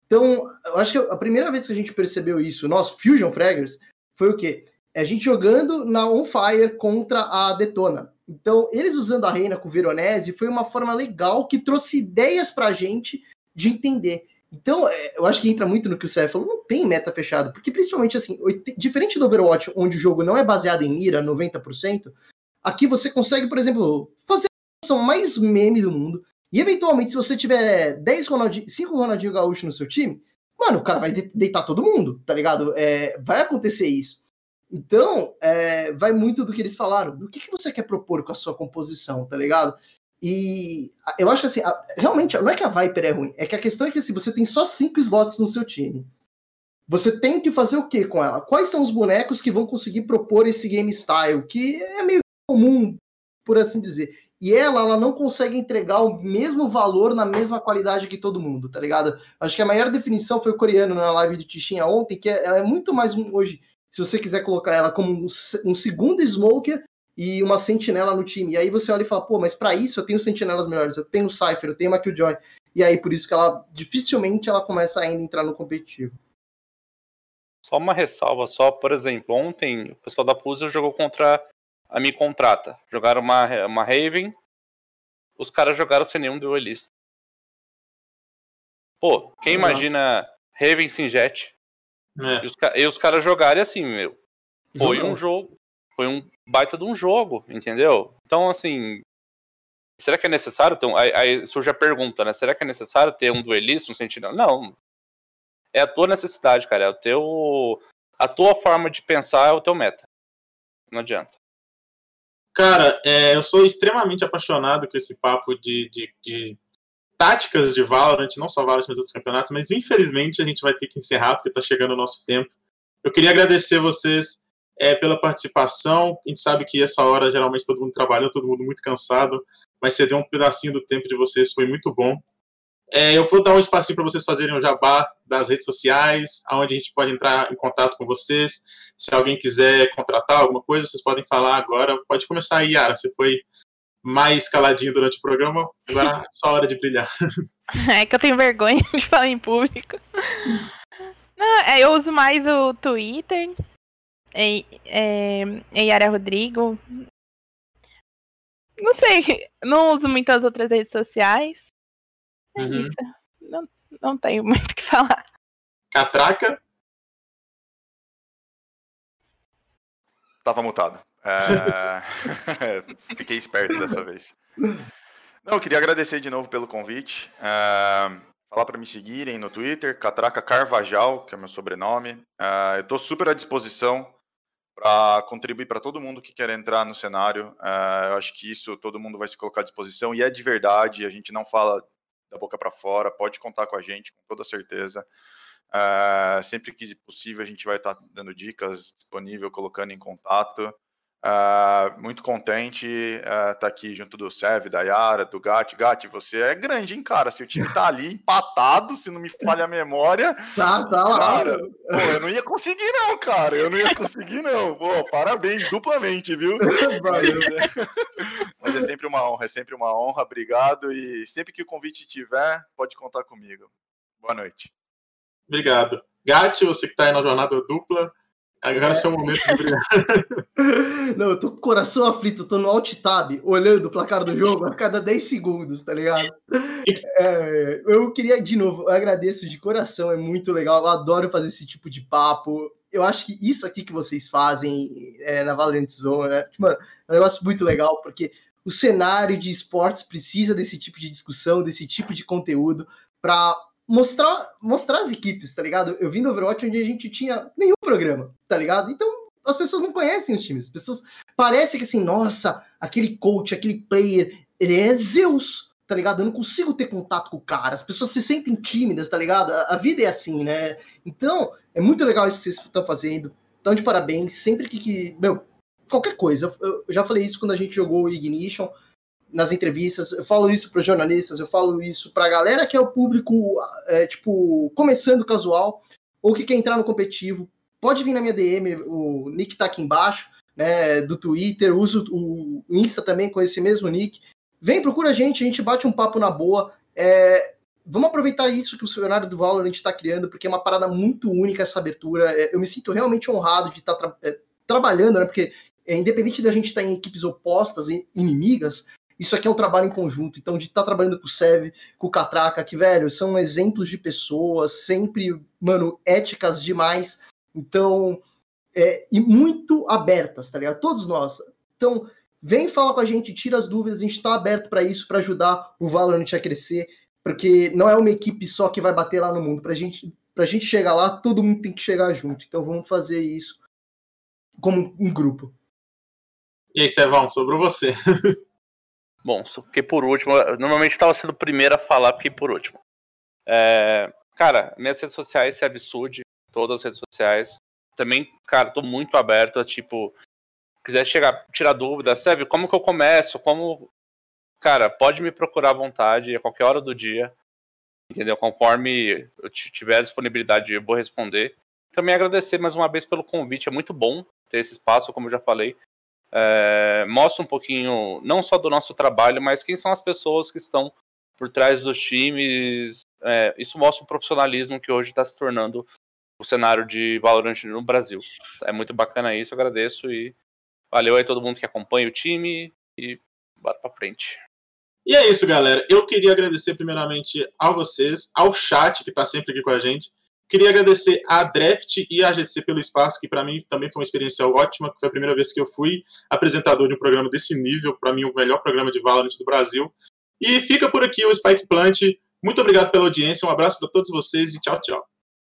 Então, eu acho que a primeira vez que a gente percebeu isso, nós, Fusion Fraggers, foi o quê? É a gente jogando na On Fire contra a Detona. Então, eles usando a Reina com o Veronese foi uma forma legal que trouxe ideias pra gente de entender. Então, é, eu acho que entra muito no que o Sérgio falou, não tem meta fechada, porque principalmente assim, diferente do Overwatch, onde o jogo não é baseado em mira 90%, aqui você consegue, por exemplo, fazer a ação mais meme do mundo, e eventualmente, se você tiver 10 Ronaldinho, 5 Ronaldinho Gaúcho no seu time, mano, o cara vai deitar todo mundo, tá ligado? É, vai acontecer isso. Então, é, vai muito do que eles falaram, do que, que você quer propor com a sua composição, tá ligado? E eu acho assim, realmente, não é que a Viper é ruim, é que a questão é que assim, você tem só cinco slots no seu time. Você tem que fazer o que com ela? Quais são os bonecos que vão conseguir propor esse game style, que é meio comum, por assim dizer. E ela, ela não consegue entregar o mesmo valor na mesma qualidade que todo mundo, tá ligado? Acho que a maior definição foi o coreano na live do Tichinha ontem, que é, ela é muito mais um, hoje, se você quiser colocar ela como um, segundo smoker e uma sentinela no time. E aí você olha e fala, pô, mas para isso eu tenho sentinelas melhores, eu tenho o Cypher, eu tenho uma Killjoy. E aí por isso que ela dificilmente ela começa ainda a entrar no competitivo. Só uma ressalva só, por exemplo, ontem o pessoal da Puzzle jogou contra a Me Contrata. Jogaram uma, uma Raven, os caras jogaram sem nenhum duelista. Pô, quem imagina Raven sem Jet? É. E, os, e os caras jogarem assim, meu. Foi Jogou. um jogo. Foi um baita de um jogo, entendeu? Então, assim, será que é necessário ter um. Aí, aí surge a pergunta, né? Será que é necessário ter um duelista, um sentinela? Não. É a tua necessidade, cara. É o teu. A tua forma de pensar é o teu meta. Não adianta. Cara, é, eu sou extremamente apaixonado com esse papo de, de, de, táticas de Valorant, não só Valorant, mas outros campeonatos, mas infelizmente a gente vai ter que encerrar porque tá chegando o nosso tempo. Eu queria agradecer vocês é, pela participação. A gente sabe que essa hora geralmente todo mundo trabalhando, todo mundo muito cansado, mas você deu um pedacinho do tempo de vocês, foi muito bom. É, eu vou dar um espacinho para vocês fazerem o um jabá das redes sociais, aonde a gente pode entrar em contato com vocês. Se alguém quiser contratar alguma coisa, vocês podem falar agora. Pode começar aí, Yara. Você foi mais caladinho durante o programa, agora é só hora de brilhar. É que eu tenho vergonha de falar em público. Não, é, eu uso mais o Twitter. É, é, é Yara Rodrigo. Não sei, não uso muitas outras redes sociais. É uhum. isso. Não, não tenho muito o que falar. Catraca? Tava mutado. É... Fiquei esperto dessa vez. Não, eu queria agradecer de novo pelo convite. É... Falar para me seguirem no Twitter, Catraca Carvajal, que é meu sobrenome. É... Eu estou super à disposição para contribuir para todo mundo que quer entrar no cenário. Eu acho que isso todo mundo vai se colocar à disposição e é de verdade. A gente não fala da boca para fora. Pode contar com a gente, com toda certeza. Uh, sempre que possível, a gente vai estar tá dando dicas disponível, colocando em contato. Uh, muito contente estar uh, tá aqui junto do Sev, da Yara, do Gatti. Gatti, você é grande, hein, cara? Se o time tá ali empatado, se não me falha a memória. Tá, tá lá. Cara, pô, eu não ia conseguir, não, cara. Eu não ia conseguir, não. Pô, parabéns, duplamente, viu? Mas, é, mas é sempre uma honra, é sempre uma honra. Obrigado. E sempre que o convite tiver, pode contar comigo. Boa noite. Obrigado. Gatti, você que está aí na jornada dupla, agora é, seu momento de brilhar. Não, eu tô com o coração aflito, eu tô no alt tab, olhando o placar do jogo a cada 10 segundos, tá ligado? É, eu queria, de novo, eu agradeço de coração, é muito legal, eu adoro fazer esse tipo de papo. Eu acho que isso aqui que vocês fazem é, na Valorant Zone, é, mano, é um negócio muito legal, porque o cenário de esportes precisa desse tipo de discussão, desse tipo de conteúdo, para mostrar, mostrar as equipes, tá ligado? Eu vim do Overwatch onde a gente tinha nenhum programa, tá ligado? Então as pessoas não conhecem os times. As pessoas parece que assim, nossa, aquele coach, aquele player, ele é Zeus, tá ligado? Eu não consigo ter contato com o cara. As pessoas se sentem tímidas, tá ligado? A, a vida é assim, né? Então, é muito legal isso que vocês estão fazendo. Então, de parabéns. Sempre que, que meu, qualquer coisa. Eu, eu já falei isso quando a gente jogou o Ignition nas entrevistas, eu falo isso para jornalistas, eu falo isso para a galera que é o público, é, tipo, começando casual, ou que quer entrar no competitivo, pode vir na minha DM, o nick tá aqui embaixo, né, do Twitter, uso o Insta também com esse mesmo nick. Vem, procura a gente, a gente bate um papo na boa. É, vamos aproveitar isso que o cenário do Valorant está criando, porque é uma parada muito única essa abertura. É, eu me sinto realmente honrado de estar tá tra é, trabalhando, né, porque é, independente da gente estar tá em equipes opostas inimigas, isso aqui é um trabalho em conjunto. Então, de estar tá trabalhando com o Sev, com o Catraca, que, velho, são exemplos de pessoas, sempre, mano, éticas demais. Então, é, e muito abertas, tá ligado? Todos nós. Então, vem falar com a gente, tira as dúvidas, a gente está aberto para isso, para ajudar o Valorant a crescer, porque não é uma equipe só que vai bater lá no mundo. Pra gente, pra gente chegar lá, todo mundo tem que chegar junto. Então, vamos fazer isso como um grupo. E aí, Sevão, sobrou você. Bom, fiquei por último. Normalmente estava sendo o primeiro a falar, fiquei por último. É, cara, minhas redes sociais, é absurdo, todas as redes sociais. Também, cara, tô muito aberto a, tipo, quiser chegar, tirar dúvida, sabe, como que eu começo, como... Cara, pode me procurar à vontade, a qualquer hora do dia, entendeu? Conforme eu tiver disponibilidade, eu vou responder. Também agradecer mais uma vez pelo convite, é muito bom ter esse espaço, como eu já falei é, mostra um pouquinho, não só do nosso trabalho, mas quem são as pessoas que estão por trás dos times. É, isso mostra o profissionalismo que hoje está se tornando o cenário de Valorant no Brasil. É muito bacana isso, agradeço e valeu aí todo mundo que acompanha o time e bora pra frente. E é isso, galera. Eu queria agradecer primeiramente a vocês, ao chat que está sempre aqui com a gente. Queria agradecer a Draft e a GC pelo espaço, que para mim também foi uma experiência ótima, que foi a primeira vez que eu fui apresentador de um programa desse nível, para mim o melhor programa de Valorant do Brasil. E fica por aqui o Spike Plant. Muito obrigado pela audiência, um abraço para todos vocês e tchau, tchau.